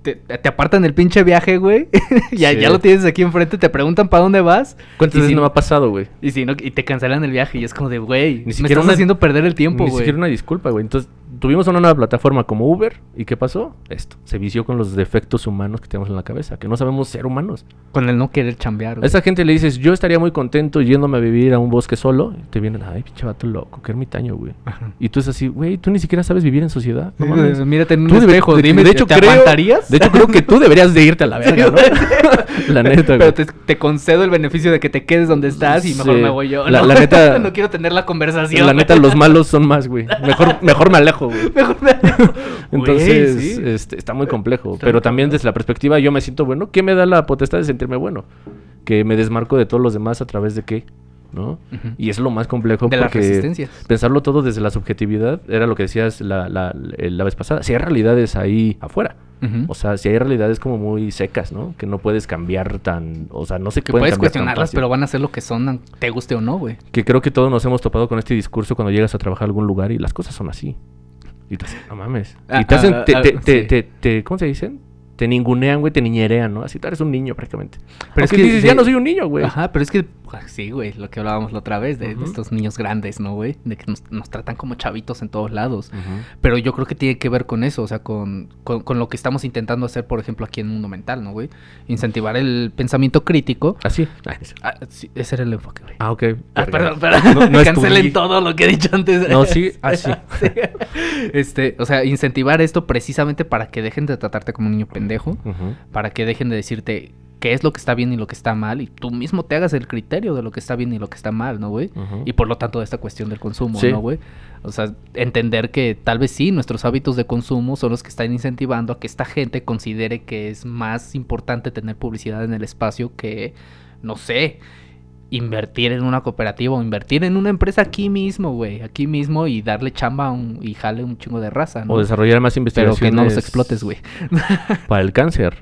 te, te apartan el pinche viaje, güey. *laughs* ya, Sí. ya lo tienes aquí enfrente, te preguntan para dónde vas. ¿Cuántas veces no me ha pasado, güey? Y si no, y te cancelan el viaje. Y es como de, güey, me estás una- haciendo perder el tiempo, Ni güey. siquiera una disculpa, güey. Entonces, tuvimos una nueva plataforma como Uber y ¿qué pasó? Esto, se vició con los defectos humanos que tenemos en la cabeza, que no sabemos ser humanos. Con el no querer chambear, A güey. esa gente le dices, yo estaría muy contento yéndome a vivir a un bosque solo. Y te vienen, ay, pinche vato loco, qué ermitaño, güey. Ajá. Y tú es así, güey, tú ni siquiera sabes vivir en sociedad. No mames. Mírate en un espejo, de, dime, de hecho, ¿te creo, aguantarías? De hecho, creo que tú deberías de irte a la *laughs* verga, ¿no? *laughs* la neta, güey. Pero te, te concedo el beneficio de que te quedes donde estás y mejor Sí. me voy yo. La- ¿no? la neta- *laughs* no quiero tener la conversación. La neta, los malos son más, güey. Mejor, mejor me alejo, güey. *laughs* Mejor me alejo. Entonces, Güey, sí. este, está muy complejo. Está pero muy también complejo. desde la perspectiva, yo me siento bueno. ¿Qué me da la potestad de sentirme bueno? Que me desmarco de todos los demás a través de qué, ¿no? Ujú. Y es lo más complejo De las porque resistencias. pensarlo todo desde la subjetividad era lo que decías la, la, la vez pasada. Si hay realidades ahí afuera. O sea, si hay realidades como muy secas, ¿no? Que no puedes cambiar tan... O sea, no se que pueden puedes cuestionarlas, pero van a ser lo que son, te guste o no, güey. Que creo que todos nos hemos topado con este discurso cuando llegas a trabajar a algún lugar y las cosas son así. Y te hacen, no mames. Ah, y te hacen, ah, te, ah, te, te, ¿cómo se dicen? Te ningunean, güey, te niñerean, ¿no? Así tú eres un niño prácticamente. Pero es que dices, ya no soy un niño, güey. Ajá, pero es que, ah, sí, güey, lo que hablábamos la otra vez, de, estos niños grandes, ¿no, güey? De que nos, nos tratan como chavitos en todos lados. Pero yo creo que tiene que ver con eso, o sea, con, con, con lo que estamos intentando hacer, por ejemplo, aquí en Mundo Mental, ¿no, güey? Incentivar el pensamiento crítico. Así. Ah, sí, ese era el enfoque, güey. Ah, ok. Ah, perdón, perdón. No- *laughs* Cancelen todo lo que he dicho antes. No, sí, *laughs* ah, sí. Sí. Este, o sea, incentivar esto precisamente para que dejen de tratarte como un niño pendejo, para que dejen de decirte qué es lo que está bien y lo que está mal, y tú mismo te hagas el criterio de lo que está bien y lo que está mal, ¿no, güey? Y por lo tanto de esta cuestión del consumo, Sí. ¿no, güey? O sea, entender que tal vez sí, nuestros hábitos de consumo son los que están incentivando a que esta gente considere que es más importante tener publicidad en el espacio que, no sé, invertir en una cooperativa o invertir en una empresa aquí mismo, güey, aquí mismo y darle chamba a un- y jale un chingo de raza, ¿no? O desarrollar más Pero investigaciones. que no los explotes, güey. Para el cáncer,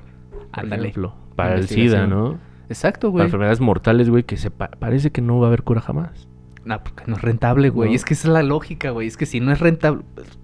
por Ándale. ejemplo. Para el SIDA. ¿no? Exacto, Para güey. enfermedades mortales, güey, que se pa- parece que no va a haber cura jamás. No, porque no es rentable, güey. No. Es que esa es la lógica, güey. Es que si no es rentable,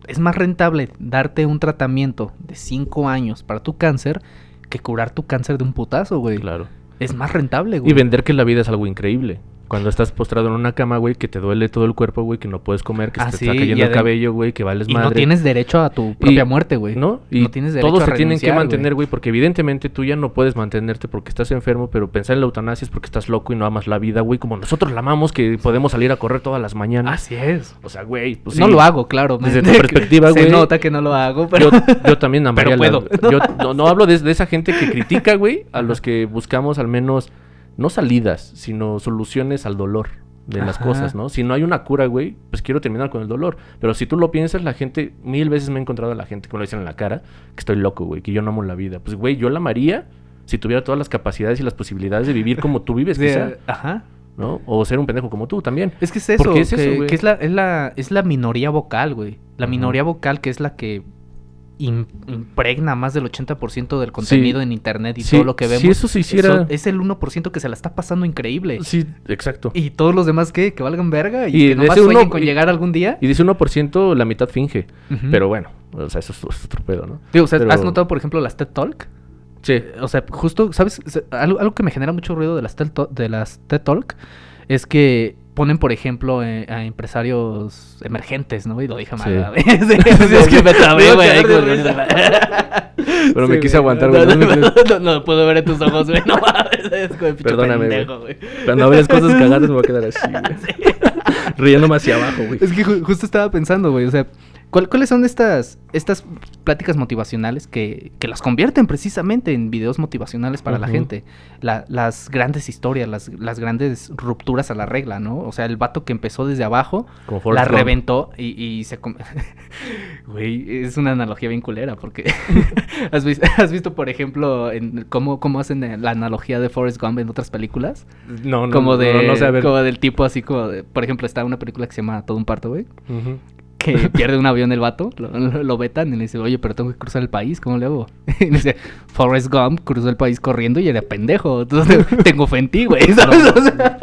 es más rentable darte un tratamiento de 5 años para tu cáncer que curar tu cáncer de un putazo, güey. Claro. Es más rentable, güey. Y vender que la vida es algo increíble. Cuando estás postrado en una cama, güey, que te duele todo el cuerpo, güey, que no puedes comer, que Ah, se te está y cayendo el cabello, güey, que vales Y madre. no tienes derecho a tu propia Y- muerte, güey. ¿No? Y no tienes derecho todos a se tienen que mantener, güey. porque evidentemente tú ya no puedes mantenerte porque estás enfermo, pero pensar en la eutanasia es porque estás loco y no amas la vida, güey, como nosotros la amamos, que podemos salir a correr todas las mañanas. Así es. O sea, güey, pues no lo hago, claro. Desde tu *laughs* perspectiva, Se güey, nota que no lo hago, pero... Yo, yo también amaría *laughs* Pero la- puedo. yo no, no hablo de, de esa gente que critica, güey, a los que buscamos al menos, no salidas, sino soluciones al dolor de las cosas, ¿no? Si no hay una cura, güey, pues quiero terminar con el dolor. Pero si tú lo piensas, la gente, mil veces me he encontrado a la gente que me lo dicen en la cara, que estoy loco, güey, que yo no amo la vida. Pues, güey, yo la amaría si tuviera todas las capacidades y las posibilidades de vivir como tú vives, *laughs* de- quizá, Ajá. ¿no? O ser un pendejo como tú también. Es que es eso, es que, eso, güey. que es, la, es, la, es la minoría vocal, güey. La minoría vocal que es la que impregna más del 80% del contenido en internet y Sí, todo lo que vemos. Si eso se hiciera... Eso es el 1% que se la está pasando increíble. Sí, exacto. Y todos los demás, ¿qué? Que valgan verga y, Y que nomás ese sueñen uno- con y- llegar algún día. Y dice 1%, la mitad finge. Pero bueno, o sea, eso es, es otro pedo, ¿no? Digo, o sea, pero- ¿has notado, por ejemplo, las TED Talk? Sí. O sea, justo, ¿sabes? Algo, algo que me genera mucho ruido de las TED, de las TED Talk es que ponen, por ejemplo, eh, a empresarios emergentes, ¿no? Y lo dije mal. Sí. *laughs* Sí, es que me trabé, *laughs* güey. *laughs* Pero me Sí, quise aguantar, no, güey. No, No, no, no, no, puedo ver en tus ojos, güey. No mames, pinche Perdóname, güey. güey. Cuando hables cosas cagadas me voy a quedar así, güey. Riéndome hacia abajo, güey. Es que ju- justo estaba pensando, güey, o sea, ¿cuál- ¿cuáles son estas, estas pláticas motivacionales que, que las convierten precisamente en videos motivacionales para la gente? La- las grandes historias, las, las grandes rupturas a la regla, ¿no? O sea, el vato que empezó desde abajo, la reventó y, y se... *laughs* Güey, es una analogía bien culera porque... *laughs* ¿Has, vis- has visto, por ejemplo, en cómo, cómo hacen la analogía de Forrest Gump en otras películas? No, no, como de... no, sé. Como del tipo así como... de- por ejemplo, está una película que se llama Todo un parto, güey Ujú. Que *laughs* pierde un avión el vato, lo, lo- lo vetan y le dice, oye, pero tengo que cruzar el país, ¿cómo le hago? *laughs* Y le dice, Forrest Gump cruzó el país corriendo y era pendejo, entonces *laughs* tengo fe en ti, güey, ¿sabes? O sea,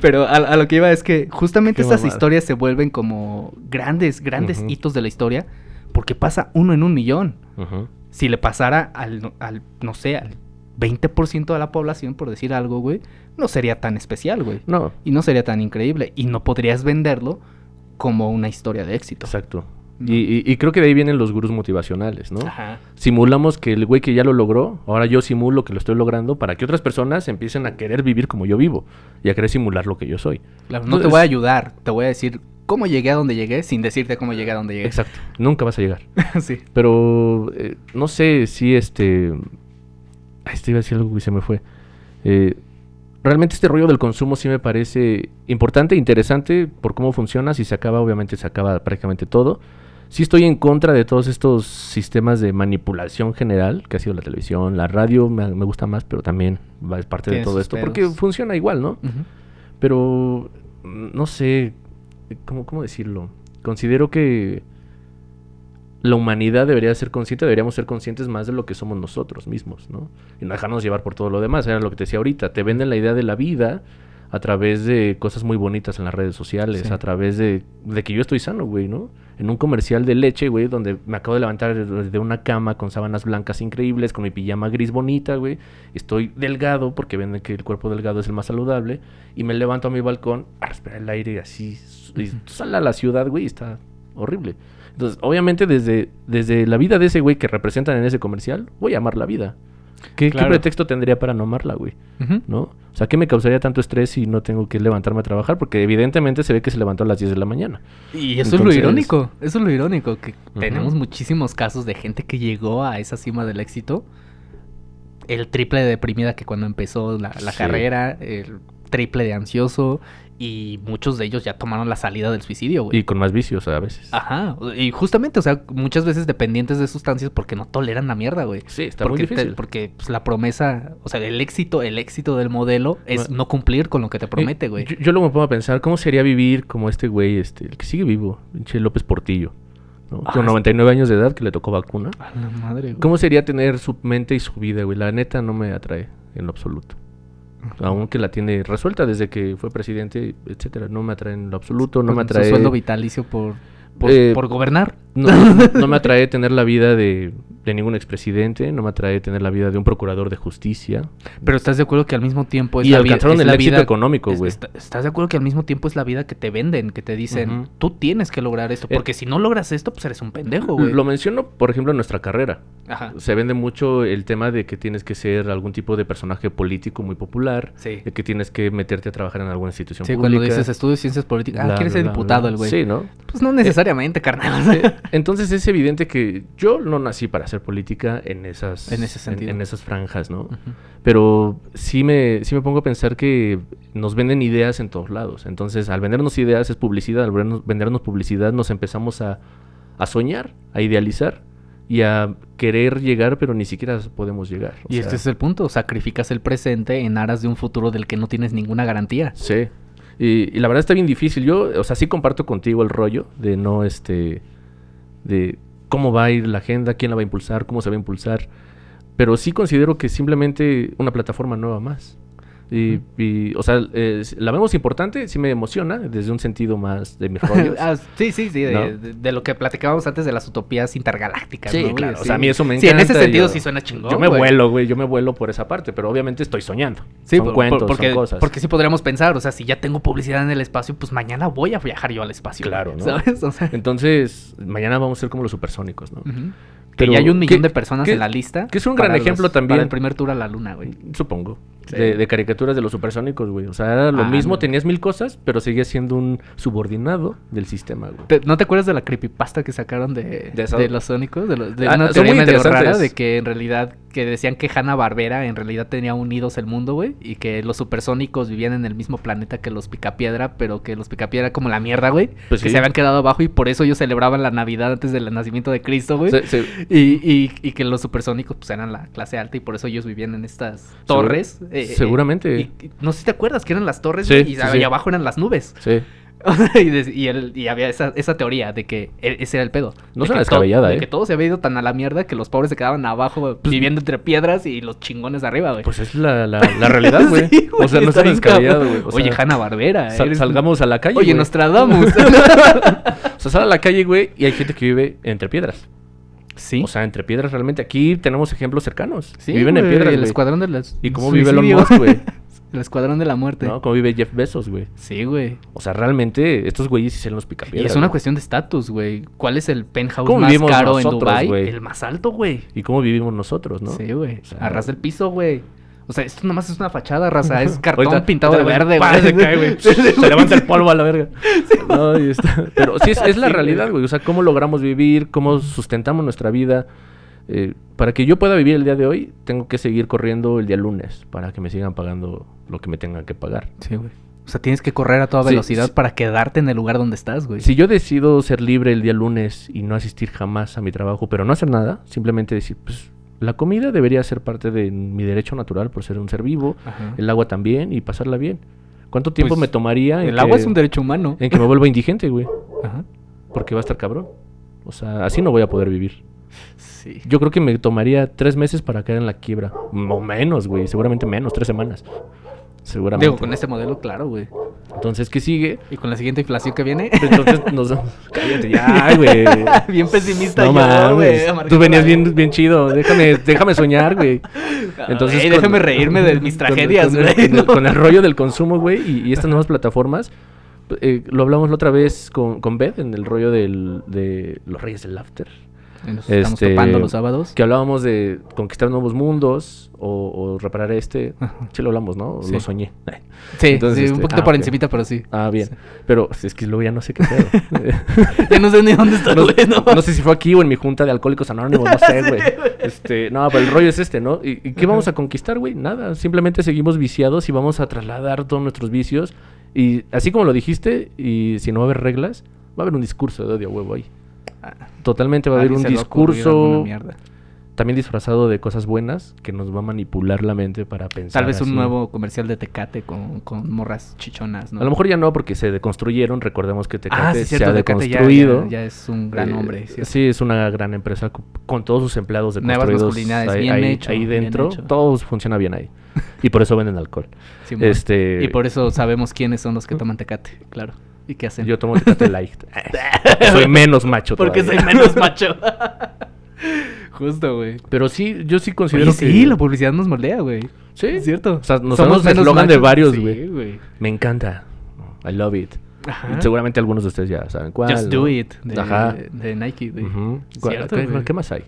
pero a, a lo que iba es que justamente Qué estas mamada. historias se vuelven como grandes, grandes hitos de la historia porque pasa uno en un millón. Si le pasara al, al no sé, al 20% de la población, por decir algo, güey, no sería tan especial, güey. No, Y no sería tan increíble. Y no podrías venderlo como una historia de éxito. exacto. ¿no? Y, y- y creo que de ahí vienen los gurús motivacionales, ¿no? Ajá. Simulamos que el güey que ya lo logró, ahora yo simulo que lo estoy logrando para que otras personas empiecen a querer vivir como yo vivo y a querer simular lo que yo soy. Claro, no te voy a ayudar, te voy a decir cómo llegué a donde llegué sin decirte cómo llegué a donde llegué. Exacto. Nunca vas a llegar. *laughs* sí. Pero eh, no sé si este. Ay, este iba a decir algo y se me fue. Eh, realmente este rollo del consumo sí me parece importante, interesante por cómo funciona. Si se acaba, obviamente se acaba prácticamente todo. Sí estoy en contra de todos estos sistemas de manipulación general, que ha sido la televisión, la radio, me, me gusta más, pero también es parte de todo esto, pedos. porque funciona igual, ¿no? Pero no sé, ¿cómo, cómo decirlo? Considero que la humanidad debería ser consciente, deberíamos ser conscientes más de lo que somos nosotros mismos, ¿no? Y no dejarnos llevar por todo lo demás. Era lo que te decía ahorita. Te venden la idea de la vida a través de cosas muy bonitas en las redes sociales, Sí. a través de, de que yo estoy sano, güey, ¿no? En un comercial de leche, güey, donde me acabo de levantar de una cama con sábanas blancas increíbles, con mi pijama gris bonita, güey. Estoy delgado porque venden que el cuerpo delgado es el más saludable. Y me levanto a mi balcón a respirar el aire así. Y sale a la ciudad, güey, está horrible. Entonces, obviamente, desde, desde la vida de ese güey que representan en ese comercial, voy a amar la vida. ¿Qué, pretexto tendría para no amarla, güey? ¿No? O sea, ¿qué me causaría tanto estrés si no tengo que levantarme a trabajar? Porque evidentemente se ve que se levantó a las 10 de la mañana. Y eso es lo irónico, eso es lo irónico, que tenemos muchísimos casos de gente que llegó a esa cima del éxito, el triple de deprimida que cuando empezó la, la Sí. carrera, el triple de ansioso, y muchos de ellos ya tomaron la salida del suicidio, güey. Y con más vicios a veces. Ajá, y justamente, o sea, muchas veces dependientes de sustancias porque no toleran la mierda, güey. Sí, está porque muy te- difícil. porque pues, la promesa, o sea, el éxito, el éxito del modelo es Bueno. no cumplir con lo que te Eh, promete, güey. Yo, yo luego me pongo a pensar, ¿cómo sería vivir como este güey, este, el que sigue vivo, pinche López Portillo? ¿no? Ah, Con es- 99 años de edad que le tocó vacuna. A la madre, güey. ¿Cómo sería tener su mente y su vida, güey? La neta no me atrae en lo absoluto. Aunque la tiene resuelta desde que fue presidente, etcétera. No me atrae en lo absoluto, no me su atrae... sueldo vitalicio por, por, Eh, por gobernar. No- no me atrae tener la vida de, de ningún expresidente, no me atrae tener la vida de un procurador de justicia. Pero estás de acuerdo que al mismo tiempo es Y la vida. alcanzaron es el la éxito vida- económico, güey. está- ¿Estás de acuerdo que al mismo tiempo es la vida que te venden? Que te dicen, tú tienes que lograr esto. Eh, Porque si no logras esto, pues eres un pendejo, güey. Lo menciono, por ejemplo, en nuestra carrera. Ajá. Se vende mucho el tema de que tienes que ser algún tipo de personaje político muy popular, Sí. de que tienes que meterte a trabajar en alguna institución Sí, pública. cuando dices estudios de ciencias políticas, ah, quieres ser diputado el güey. Sí, ¿no? Pues no necesariamente, carnal. Entonces es evidente que yo no nací para hacer política en esas, En ese sentido. en, esas franjas, ¿no? Pero sí me, sí me pongo a pensar que nos venden ideas en todos lados. Entonces, al vendernos ideas es publicidad, al vendernos, vendernos publicidad nos empezamos a, a soñar, a idealizar y a querer llegar, pero ni siquiera podemos llegar. O y sea, este es el punto, sacrificas el presente en aras de un futuro del que no tienes ninguna garantía. Sí. Y, y la verdad está bien difícil. Yo, o sea, sí comparto contigo el rollo de no, este, de cómo va a ir la agenda, quién la va a impulsar, cómo se va a impulsar. Pero sí considero que simplemente una plataforma nueva más. Y, y, o sea, eh, la vemos importante, sí me emociona desde un sentido más de mis *laughs* rollos. Ah, sí, sí, sí, de, ¿No? de- de lo que platicábamos antes de las utopías intergalácticas. Sí, claro. O Sí. sea, a mí eso me Sí, encanta. en ese sentido yo- sí suena chingón. Yo me güey. vuelo, güey. Yo me vuelo por esa parte, pero obviamente estoy soñando. Sí, son por- por- cuentos, porque, son cosas. porque sí podríamos pensar, o sea, si ya tengo publicidad en el espacio, pues mañana voy a viajar yo al espacio. Claro, ¿no? ¿Sabes? O sea, Entonces, mañana vamos a ser como los supersónicos, ¿no? ujú. Pero, que ya hay un millón ¿qué- de personas en la lista. que es un gran ejemplo los- también? Para el primer tour a la luna, güey. Supongo. Sí. De, de caricaturas de los supersónicos, güey. O sea, era lo Ah, mismo, no. tenías mil cosas, pero seguías siendo un subordinado del sistema, güey. Te- ¿No te acuerdas de la creepypasta que sacaron de, De los sónicos? De, los- de Ah, una teoría medio rara de que en realidad, que decían que Hanna Barbera en realidad tenía unidos el mundo, güey, y que los supersónicos vivían en el mismo planeta que los Picapiedra, pero que los Picapiedra como la mierda, güey, Pues que sí. se habían quedado abajo y por eso ellos celebraban la Navidad antes del nacimiento de Cristo, güey. Y, y- y que los supersónicos pues eran la clase alta y por eso ellos vivían en estas torres. eh, eh, seguramente. y- y no sé si te acuerdas que eran las torres y, y abajo eran las nubes. sí. *laughs* y, de- y el- y había esa, esa teoría de que e- ese era el pedo. No De to- descabellada, de ¿eh? que todo se había ido tan a la mierda que los pobres se quedaban abajo viviendo entre piedras y los chingones arriba, güey. Pues es la, la, la realidad, *laughs* güey. Sí, o sea, no bien descabellado, güey. O Oye, Hanna Barbera. sal- salgamos a la calle, Oye, güey. Nostradamus. *laughs* O sea, sal a la calle, güey, y hay gente que vive entre piedras. sí. O sea, entre piedras realmente. Aquí tenemos ejemplos cercanos. sí, Viven en piedras, El güey. escuadrón de las. ¿Y cómo vive Elon suicidio. Musk, güey? El escuadrón de la muerte. ¿no? Como vive Jeff Bezos, güey. Sí, güey. O sea, realmente estos güeyes sí se los Y picapiedras. es una güey. cuestión de estatus, güey. ¿Cuál es el penthouse ¿Cómo más vivimos caro en nosotros, Dubai? güey? El más alto, güey. ¿Y cómo vivimos nosotros, no? Sí, güey. O sea, Arras del piso, güey. O sea, esto nomás es una fachada, raza. Es *laughs* cartón pintado de verde, *laughs* güey. Se cae, *laughs* güey. Se levanta el polvo a la verga. No, y está- Pero sí, es, es la Sí, realidad, güey. O sea, cómo logramos vivir, cómo sustentamos nuestra vida. Eh, para que yo pueda vivir el día de hoy, tengo que seguir corriendo el día lunes para que me sigan pagando lo que me tengan que pagar. Sí, güey. O sea, tienes que correr a toda Sí, velocidad sí. para quedarte en el lugar donde estás, güey. Si yo decido ser libre el día lunes y no asistir jamás a mi trabajo, pero no hacer nada, simplemente decir, pues la comida debería ser parte de mi derecho natural por ser un ser vivo, Ajá. el agua también y pasarla bien. ¿Cuánto tiempo Pues, me tomaría en El agua que- es un derecho humano. en que me vuelva indigente, güey? Ajá. Porque va a estar cabrón. O sea, así no voy a poder vivir. Sí. Yo creo que me tomaría tres meses para caer en la quiebra. O menos, güey. Seguramente menos, tres semanas. Seguramente. Digo, con este modelo, claro, güey. Entonces, ¿qué sigue? Y con la siguiente inflación que viene. Entonces *laughs* nos... Cállate ya, güey. *laughs* bien pesimista No yo, güey. Tú venías bien, bien chido. Déjame, déjame soñar, güey. *laughs* Entonces, con- déjame reírme de mis tragedias, güey. con el, ¿no? con el rollo del consumo, güey, y, y estas nuevas plataformas. eh, lo hablamos la otra vez con, con Beth en el rollo del, de los Reyes del Laughter. Nos estamos Este, topando los sábados. Que hablábamos de conquistar nuevos mundos o, o reparar este. Sí lo hablamos, ¿no? Sí. Lo soñé. *laughs* Sí, Entonces, sí, un este, poquito ah, por ok. encimita, pero sí. Ah, bien. Sí. Pero es que luego ya no sé qué pedo. *laughs* Ya no sé ni dónde está, no, no. no sé si fue aquí o en mi junta de alcohólicos anónimos, no sé, güey. *laughs* Este, no, pero el rollo es este, ¿no? ¿Y, y qué vamos a conquistar, güey? Nada, simplemente seguimos viciados y vamos a trasladar todos nuestros vicios. Y así como lo dijiste, y si no va a haber reglas, va a haber un discurso de odio a huevo ahí. Totalmente va a haber un discurso también disfrazado de cosas buenas que nos va a manipular la mente para pensar. Tal vez un así. nuevo comercial de Tecate con, con morras chichonas, ¿no? A lo mejor ya no, porque se deconstruyeron. Recordemos que Tecate ah, sí, se ha Tecate deconstruido. ya, ya es un gran Eh, hombre. Sí, es una gran empresa co- con todos sus empleados Nuevas deconstruidos masculinidades, ahí, bien ahí- hecho, ahí dentro. hecho. Todo funciona bien ahí. Y por eso venden alcohol. Este- Y por eso sabemos quiénes son los que toman Tecate, claro. ¿Y qué hacen? Yo tomo Tecate Light. *laughs* soy menos macho Porque soy menos macho. *laughs* Justo, güey. Pero sí, yo sí considero Oye, que... sí, la publicidad nos moldea, güey. Sí. Es cierto. O sea, nos el eslogan de varios, güey. Sí. Me encanta. I love it. Ajá. Seguramente algunos de ustedes ya saben cuál. Just ¿no? do it. De, Ajá. de Nike, güey. Ujú. ¿Cuál- Cierto, qué, güey. qué más hay?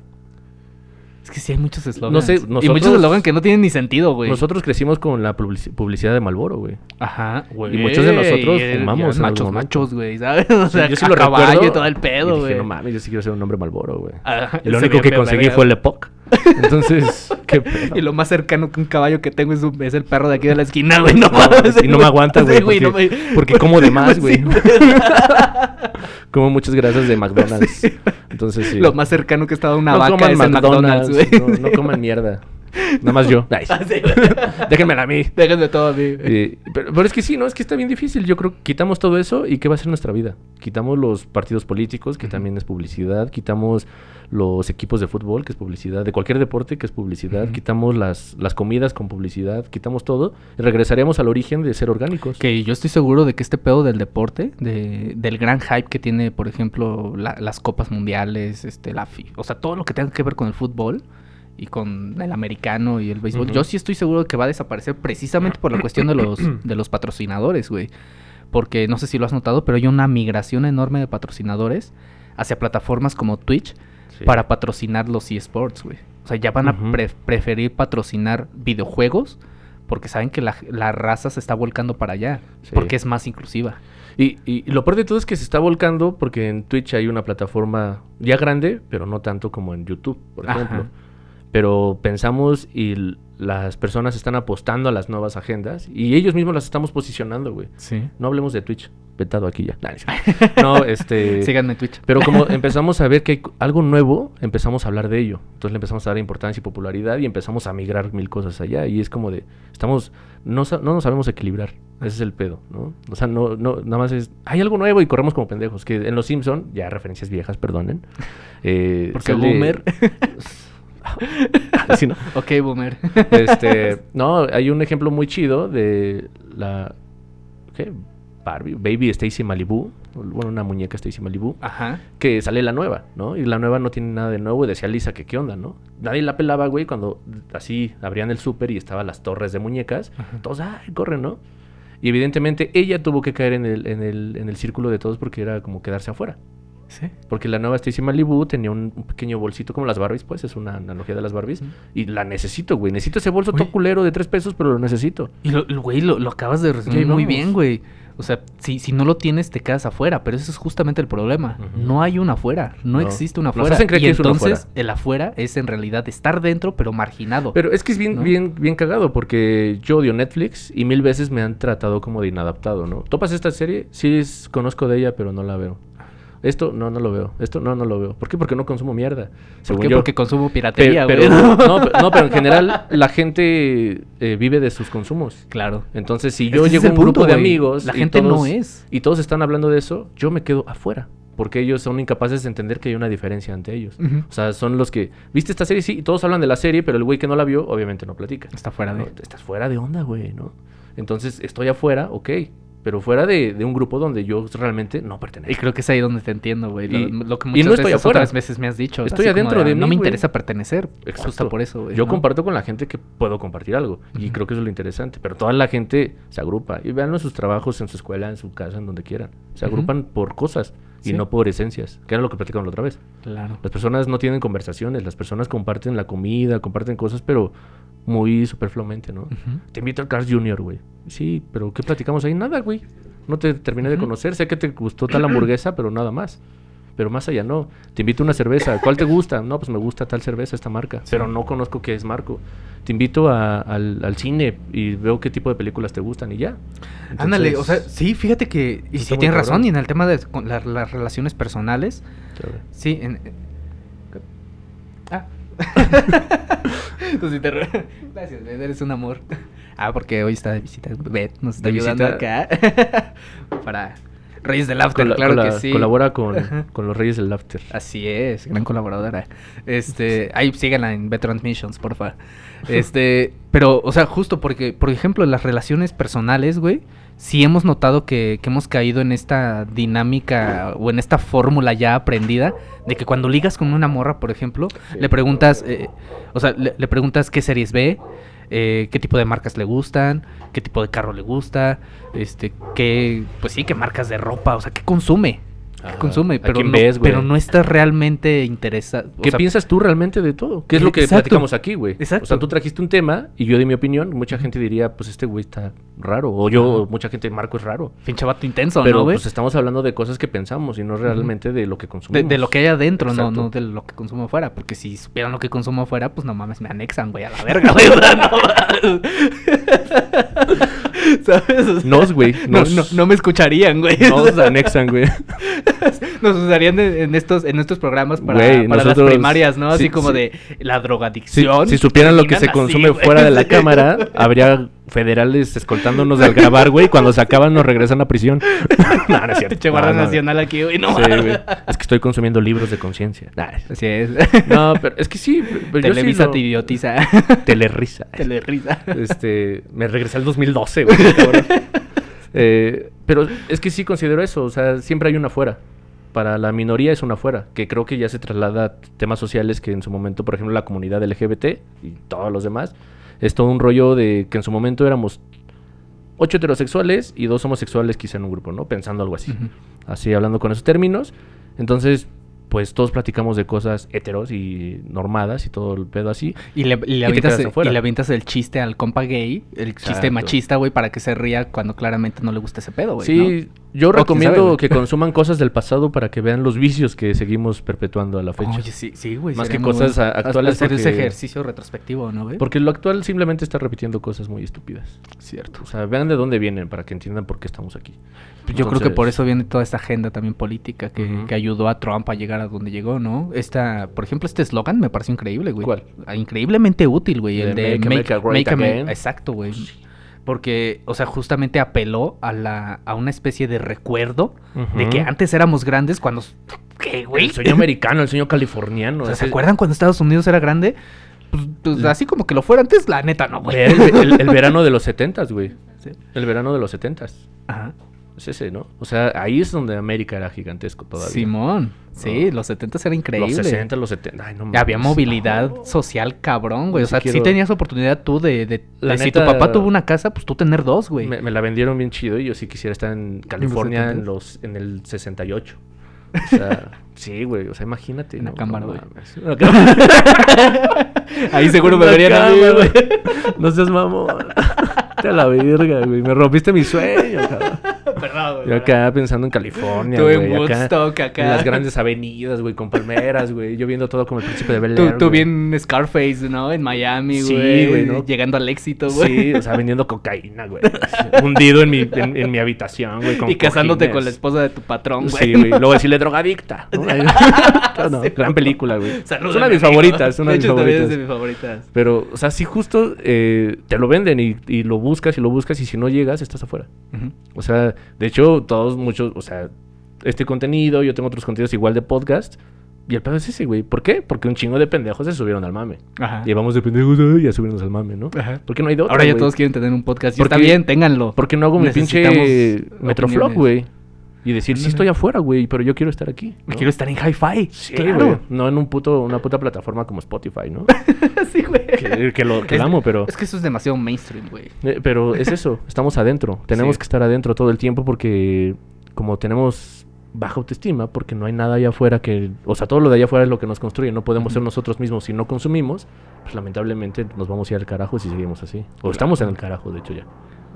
Es que sí hay muchos eslogans. No sé, Y nosotros- muchos eslogans que no tienen ni sentido, güey. Nosotros crecimos con la publici- publicidad de Malboro, güey. Ajá, güey. Y muchos de nosotros Y el- fumamos y machos, machos, güey, ¿sabes? O sea, yo sí lo caballo recuerdo. y todo el y pedo, dije, güey. no mames, yo sí quiero ser un hombre Malboro, güey. Ajá, Y lo único que conseguí fue el Epoch. Entonces, qué *laughs* pedo. Y lo más cercano que un caballo que tengo es, un- es el perro de aquí de la esquina, güey. No, mames, y no me aguanta, güey. Sí, porque, no me- porque como de más, *laughs* güey. *laughs* como muchas grasas de McDonald's. Entonces, sí. Lo más cercano que he estado a una no vaca es McDonald's, güey. no, no coman mierda. Nada más yo. *laughs* Ah, güey. *laughs* Déjenmela a mí. Déjenme todo a mí. Eh, pero, pero es que sí, ¿no? Es que está bien difícil. Yo creo que quitamos todo eso y ¿qué va a ser nuestra vida? Quitamos los partidos políticos, que también es publicidad. Quitamos los equipos de fútbol, que es publicidad. De cualquier deporte, que es publicidad. Quitamos las, las comidas con publicidad. Quitamos todo. Y regresaremos al origen de ser orgánicos. Que yo estoy seguro de que este pedo del deporte, de, del gran hype que tiene, por ejemplo, la- las copas mundiales, este, la fi- o sea, todo lo que tenga que ver con el fútbol y con el americano y el béisbol, yo sí estoy seguro de que va a desaparecer precisamente por la cuestión de los, *coughs* de los patrocinadores, güey. Porque no sé si lo has notado, pero hay una migración enorme de patrocinadores hacia plataformas como Twitch Sí. para patrocinar los eSports, güey. O sea, ya van a pre- preferir patrocinar videojuegos porque saben que la, la raza se está volcando para allá. Sí. Porque es más inclusiva. Y, y- y lo peor de todo es que se está volcando porque en Twitch hay una plataforma ya grande, pero no tanto como en YouTube, por Ajá. Pero pensamos y las personas están apostando a las nuevas agendas y ellos mismos las estamos posicionando, güey. Sí. No hablemos de Twitch, vetado aquí ya. *laughs* No este... Síganme en Twitch. Pero como *laughs* empezamos a ver que hay algo nuevo, empezamos a hablar de ello. Entonces le empezamos a dar importancia y popularidad y empezamos a migrar mil cosas allá. Y es como de, estamos, no, no nos sabemos equilibrar. Ese es el pedo, ¿no? O sea, no, no, nada más es, hay algo nuevo y corremos como pendejos. Que en Los Simpson, ya referencias viejas, perdonen. *laughs* eh, Porque sale- boomer. *laughs* Sí, ¿no? ok, boomer. Este, *laughs* no, hay un ejemplo muy chido de la ¿qué? Barbie, Baby Stacy Malibu, bueno, una muñeca Stacy Malibu, Ajá. que sale la nueva, ¿no? Y la nueva no tiene nada de nuevo y decía Lisa que qué onda, ¿no? Nadie la pelaba, güey, cuando así abrían el súper y estaban las torres de muñecas, Ajá. todos, ay, corren, ¿no? Y evidentemente ella tuvo que caer en el, en el, en el círculo de todos porque era como quedarse afuera. Sí. Porque la nueva Stacy Malibu tenía un, un pequeño bolsito como las Barbies, pues es una analogía de las Barbies. Y la necesito, güey. Necesito ese bolso todo culero de tres pesos, pero lo necesito. Y lo, güey, lo, lo acabas de resumir muy bien, güey. O sea, si, si no lo tienes, te quedas afuera. Pero ese es justamente el problema. No hay una afuera. No, No. existe una Nos afuera. hacen creer y que es entonces, afuera. el afuera es en realidad estar dentro, pero marginado. Pero es que es bien, ¿No? bien, bien cagado porque yo odio Netflix y mil veces me han tratado como de inadaptado, ¿no? ¿Topas esta serie? Sí, es- conozco de ella, pero no la veo. Esto, no, no lo veo. Esto, no, no lo veo. ¿Por qué? Porque no consumo mierda. ¿Por qué? yo. Porque consumo Pe- piratería, pero, no, no, pero en *laughs* general la gente eh, vive de sus consumos. Claro. Entonces, si yo ese llego a un grupo de amigos La gente no es. y todos están hablando de eso, yo me quedo afuera. Porque ellos son incapaces de entender que hay una diferencia ante ellos. O sea, son los que. ¿Viste esta serie? Sí, y todos hablan de la serie, pero el güey que no la vio, obviamente no platica. Está fuera ¿no? de... Estás fuera de onda, güey, ¿no? Entonces, estoy afuera, ok. Pero fuera de, de un grupo donde yo realmente no Y pertenezco. creo que es ahí donde te entiendo, güey. Lo, Y- lo que y muchas no estoy veces, afuera. otras veces me has dicho. Estoy adentro de No mí, me güey". interesa pertenecer. Justo por eso, güey. Yo ¿no? comparto con la gente que puedo compartir algo. Y creo que eso es lo interesante. Pero toda la gente se agrupa. Y vean en sus trabajos, en su escuela, en su casa, en donde quieran. Se agrupan por cosas y Sí. no por esencias. Que era lo que platicamos la otra vez. Claro. Las personas no tienen conversaciones. Las personas comparten la comida, comparten cosas, pero muy superfluamente, ¿no? Te invito al Cars Junior, güey. Sí, pero ¿qué platicamos ahí? Nada, güey. No te terminé de conocer. Sé que te gustó tal hamburguesa, pero nada más. Pero más allá no. Te invito a una cerveza. ¿Cuál te gusta? No, pues me gusta tal cerveza, esta marca. Sí. Pero no conozco qué es Marco. Te invito a- al, al cine y veo qué tipo de películas te gustan y ya. Ándale, o sea, Entonces, sí, fíjate que... Y sí tienes razón. Y en el tema de con la- las relaciones personales... claro. Sí, en... Ah. *laughs* Nos interru- Gracias, Beth, eres un amor. Ah, porque hoy está de visita. Beth nos está ¿De ayudando visita? acá. *laughs* Para Reyes del After, Cola- claro que sí. Colabora con, con los Reyes del Laughter. Así es, gran colaboradora. Este, ahí síganla en Bet Transmissions, porfa. *laughs* Este, pero, o sea, justo porque, por ejemplo, las relaciones personales, güey, sí hemos notado que, que hemos caído en esta dinámica o en esta fórmula ya aprendida de que cuando ligas con una morra, por ejemplo, Sí. le preguntas, eh, o sea, le, le preguntas qué series ve, eh, qué tipo de marcas le gustan, qué tipo de carro le gusta, este, qué, pues sí, qué marcas de ropa, o sea, qué consume. ¿Qué Ajá. consume, ¿A pero, no, ves, güey? pero no estás realmente interesado. ¿Qué sea, piensas tú realmente de todo? ¿Qué es lo que Exacto. platicamos aquí, güey? Exacto. O sea, tú trajiste un tema y yo di mi opinión. Mucha gente diría, pues este güey está raro. O yo, Ajá. mucha gente, Marco es raro. Pinche vato intenso, Pero ¿no, güey? pues estamos hablando de cosas que pensamos y no realmente de lo que consumimos. de lo que hay adentro, no, Exacto. no de lo que consumo afuera. Porque si supieran lo que consumo afuera, pues no mames, me anexan, güey, a la verga, *laughs* güey. no mames. *laughs* ¿Sabes? O sea, Nos, güey. No, Nos, no, no me escucharían, güey. *laughs* nos anexan, güey. *laughs* Nos usarían en, en estos, en estos programas para, Güey, para nosotros- las primarias, ¿no? Así sí, como sí. de la drogadicción. si supieran lo que se consume fuera de la cámara, habría federales escoltándonos al grabar, güey. Cuando se acaban nos regresan a prisión. *laughs* no, no es cierto. Pinche No, Guardia no. Nacional aquí, güey. No Sí, güey. Es que estoy consumiendo libros de conciencia. Nah, Así es. No, pero es que sí. *laughs* sí Televisa lo- te idiotiza. *laughs* Telerisa. Telerisa. Este, me regresé al 2012, güey. Eh, pero es que sí considero eso, o sea, siempre hay una afuera. Para la minoría es una afuera, que creo que ya se traslada a temas sociales que en su momento, por ejemplo, la comunidad LGBT y todos los demás, es todo un rollo de que en su momento éramos ocho heterosexuales y dos homosexuales quizá en un grupo, ¿no? Pensando algo así. Así hablando con esos términos. Entonces, pues todos platicamos de cosas heteros y normadas y todo el pedo así. Y le, y le avientas, y le avientas el chiste al compa gay, el chiste machista, güey, para que se ría cuando claramente no le gusta ese pedo, güey. Sí, yo recomiendo que *laughs* consuman cosas del pasado para que vean los vicios que seguimos perpetuando a la fecha. Oye, sí, sí, güey. Más que cosas actuales Hacer ese porque- ejercicio retrospectivo, ¿no, güey? Porque lo actual simplemente está repitiendo cosas muy estúpidas. Cierto. O sea, vean de dónde vienen para que entiendan por qué estamos aquí. Yo creo que por eso viene toda esta agenda también política que, que ayudó a Trump a llegar a donde llegó, ¿no? Esta, por ejemplo, este eslogan me pareció increíble, güey. ¿Cuál? Ah, Increíblemente útil, güey. El De de Make America Great Ame- Again. Exacto, güey. Porque, o sea, justamente apeló a la a una especie de recuerdo de que antes éramos grandes cuando ¿qué, güey? El sueño americano, el sueño californiano. *laughs* O sea, ¿se acuerdan cuando Estados Unidos era grande? Pues, pues, así como que lo fuera antes, la neta no, güey. El, el- el *laughs* verano de los setentas, güey. Sí. El verano de los setentas. Ajá. Es ese, ¿no? O sea, ahí es donde América era gigantesco todavía. Simón. Sí, No. los 70 era increíble. Los 60, los 70. Ay, no Había movilidad no. social cabrón, güey. O Sí sea, sí quiero- tenías oportunidad tú de, de, La de si tu papá tuvo una casa, pues tú tener dos, güey. Me, me la vendieron bien chido y yo sí quisiera estar en California en 70s? los en el 68. O sea, *laughs* sí, güey. O sea, imagínate. Una no, cámara, güey. *laughs* Ahí seguro me verían a mí, güey. No seas mamón. *laughs* Te a la verga, güey. Me rompiste mi sueño, cabrón. Perdón, Yo acá pensando en California, Tú en güey. acá, Woodstock, acá. En las grandes avenidas, güey, con palmeras, güey. Yo viendo todo como el príncipe de Bel Tú, tú güey. bien Scarface, ¿no? En Miami, Sí, güey. güey, ¿no? Llegando al éxito, güey. Sí, o sea, vendiendo cocaína, güey. *laughs* Hundido en mi, en, en mi habitación, güey. con y casándote cojines. con la esposa de tu patrón, güey. Sí, güey. Luego decirle drogadicta. ¿no? *laughs* *laughs* No, Sí, gran película, güey. Saludos, es una de mis favoritas. Es una de mis hecho, también es favoritas. de mis favoritas. Pero, o sea, sí justo eh, te lo venden y, y lo buscas y lo buscas y si no llegas, estás afuera. O sea, de hecho, todos muchos, o sea, este contenido, yo tengo otros contenidos igual de podcast. Y el pedo es ese, güey. ¿Por qué? Porque un chingo de pendejos se subieron al mame. Ajá. Y vamos de pendejos ay, a subirnos al mame, ¿no? Ajá. Porque no hay de otra, Ahora ya todos quieren tener un podcast. Y Porque- está bien, ténganlo. ¿Por qué no hago mi pinche Metroflog, güey? Y decir, sí estoy afuera, güey, pero yo quiero estar aquí. ¿no? quiero estar en hi-fi. Sí, claro. güey. No en un puto, una puta plataforma como Spotify, ¿no? *laughs* sí, güey. que, que lo que Es- amo, pero... Es que eso es demasiado mainstream, güey. eh, pero es eso, *laughs* estamos adentro. Tenemos Sí. que estar adentro todo el tiempo porque como tenemos baja autoestima, porque no hay nada allá afuera que... O sea, todo lo de allá afuera es lo que nos construye. No podemos ser nosotros mismos si no consumimos. Pues lamentablemente nos vamos a ir al carajo si seguimos así. O estamos en el carajo, de hecho, ya.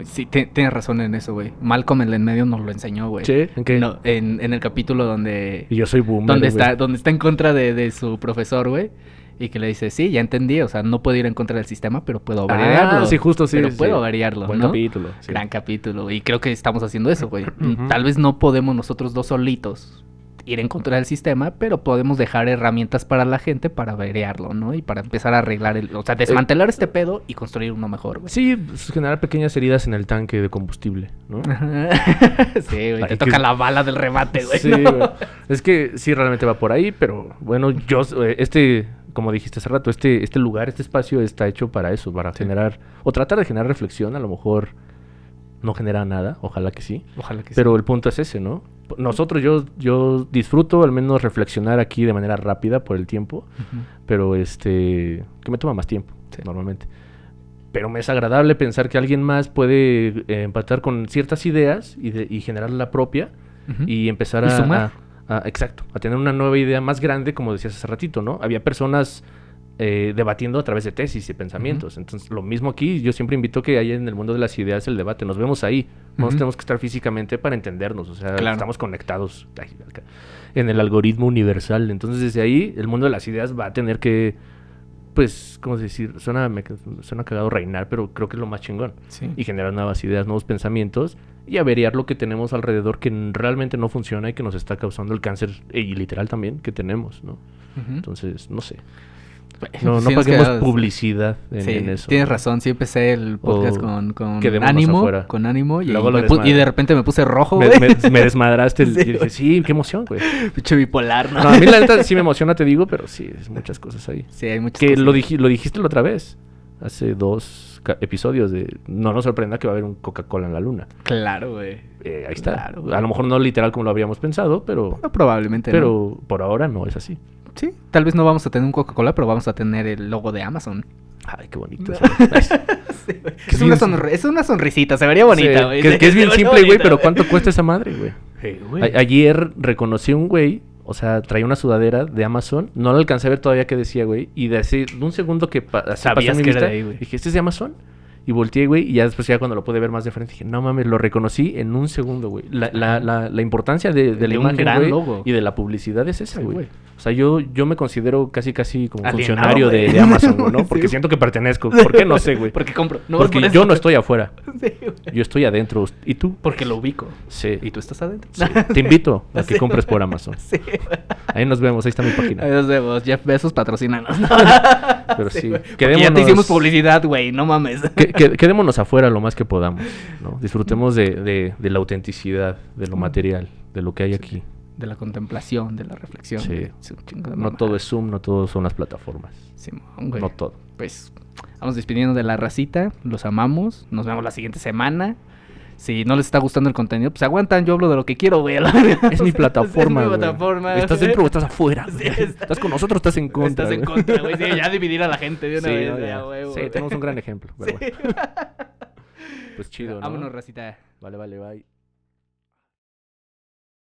Sí, ti- tienes razón en eso, güey. Malcolm el en medio nos lo enseñó, güey. Sí, ¿en qué? No, en, en el capítulo donde... Y yo soy boomer, donde está, donde está en contra de, de su profesor, güey. Y que le dice, sí, ya entendí, o sea, no puedo ir en contra del sistema, pero puedo Ah, variarlo. sí, justo, sí, Pero sí. puedo variarlo, Buen ¿no? capítulo. sí. Gran capítulo. Y creo que estamos haciendo eso, güey. Tal vez no podemos nosotros dos solitos ir en contra del sistema, pero podemos dejar herramientas para la gente para variarlo, ¿no? Y para empezar a arreglar el... O sea, desmantelar este pedo y construir uno mejor, güey. Sí, pues, generar pequeñas heridas en el tanque de combustible, ¿no? *laughs* sí, güey. Te que- toca la bala del remate, güey. Sí, ¿no? güey. Es que sí, realmente va por ahí, pero bueno, yo, eh, este, como dijiste hace rato, este, este lugar, este espacio está hecho para eso, para Sí. generar, o tratar de generar reflexión, a lo mejor no genera nada, ojalá que sí. Ojalá que Pero sí. el punto es ese, ¿no? Nosotros, yo, yo disfruto al menos reflexionar aquí de manera rápida por el tiempo, pero este, que me toma más tiempo, Sí. normalmente. Pero me es agradable pensar que alguien más puede eh, empatar con ciertas ideas y, de- y generar la propia y empezar Y a, sumar. a- a- exacto, a tener una nueva idea más grande, como decías hace ratito, ¿no? Había personas eh, debatiendo a través de tesis y pensamientos. Entonces, lo mismo aquí, yo siempre invito que haya en el mundo de las ideas el debate. Nos vemos ahí. No tenemos que estar físicamente para entendernos. O sea, Claro. estamos conectados ay, en el algoritmo universal. Entonces, desde ahí, el mundo de las ideas va a tener que, pues, ¿cómo decir? Suena, me, suena cagado reinar, pero creo que es lo más chingón Sí. y generar nuevas ideas, nuevos pensamientos y averiar lo que tenemos alrededor que realmente no funciona y que nos está causando el cáncer y literal también que tenemos, ¿no? Entonces, no sé. No, no *laughs* sí paguemos quedamos- publicidad en, sí, en eso. tienes ¿no? razón. Sí empecé el podcast O con, con ánimo. afuera. Con ánimo. Y, y desmadré. de repente me puse rojo, Me, güey. me- me desmadraste el, *laughs* Sí, y dije, sí, qué emoción, güey. *laughs* Pinche bipolar, ¿no? No, a mí la neta sí me emociona, te digo, pero sí, es muchas cosas ahí. Sí, hay muchas Que cosas. lo, dij- lo dijiste la otra vez, hace dos episodios de... No nos sorprenda que va a haber un Coca-Cola en la luna. Claro, güey. Eh, ahí está. Claro, a lo mejor no literal como lo habíamos pensado, pero... Bueno, probablemente no. Pero por ahora no es así. Sí, tal vez no vamos a tener un Coca-Cola, pero vamos a tener el logo de Amazon. Ay, qué bonito. No. *laughs* Sí, es, una bien- sonri- es una sonrisita, se vería bonita, güey. que, Sí, que es bien simple, güey, pero ¿cuánto cuesta esa madre, güey? Ayer reconocí un güey, o sea, traía una sudadera de Amazon. No la alcancé a ver todavía qué decía, güey. Y de así, de un segundo que pa- Sabías pasó que era ahí, dije, ¿este es de Amazon? Y volteé, güey, y ya después ya cuando lo pude ver más de frente dije, no mames, lo reconocí en un segundo, güey. La, la, la, la importancia de, de De la imagen, gran logo. y de la publicidad es esa, güey. O sea, yo, yo me considero casi, casi como Alienado, funcionario de, Amazon, ¿no? *laughs* Porque siento que pertenezco. ¿Por qué? No sé, güey. *laughs* Porque compro. No, Porque por yo no estoy afuera. *laughs* Sí. Yo estoy adentro. ¿Y tú? Porque lo ubico. Sí. ¿Y tú estás adentro? Sí. Te invito a que compres por. Amazon. Sí. Ahí nos vemos, ahí está mi página. Ahí nos vemos. Jeff Bezos, patrocínanos. Pero sí. Porque Ya quedémonos- te hicimos publicidad, güey. No mames. Que- que- quedémonos afuera lo más que podamos, ¿no? Disfrutemos de, de- de la autenticidad, de lo material, de lo que hay aquí. De la contemplación, de la reflexión. Sí. De No todo es Zoom, no todo son las plataformas. Simón, güey. No todo. Pues vamos despidiendo de la racita. Los amamos. Nos vemos la siguiente semana. Si no les está gustando el contenido, pues aguantan, yo hablo de lo que quiero, güey. *laughs* Es mi plataforma, Es mi güey. plataforma. ¿Estás dentro o estás afuera? Sí, güey? está- ¿Estás con nosotros o estás en contra? Estás en contra, güey. Sí, ya dividir a la gente de una Sí, vez. no, ya, ya. güey, Sí, güey. tenemos un gran ejemplo. pero *laughs* Sí. bueno. Pues chido, *laughs* ¿no? Vámonos, racita. Vale, vale, bye.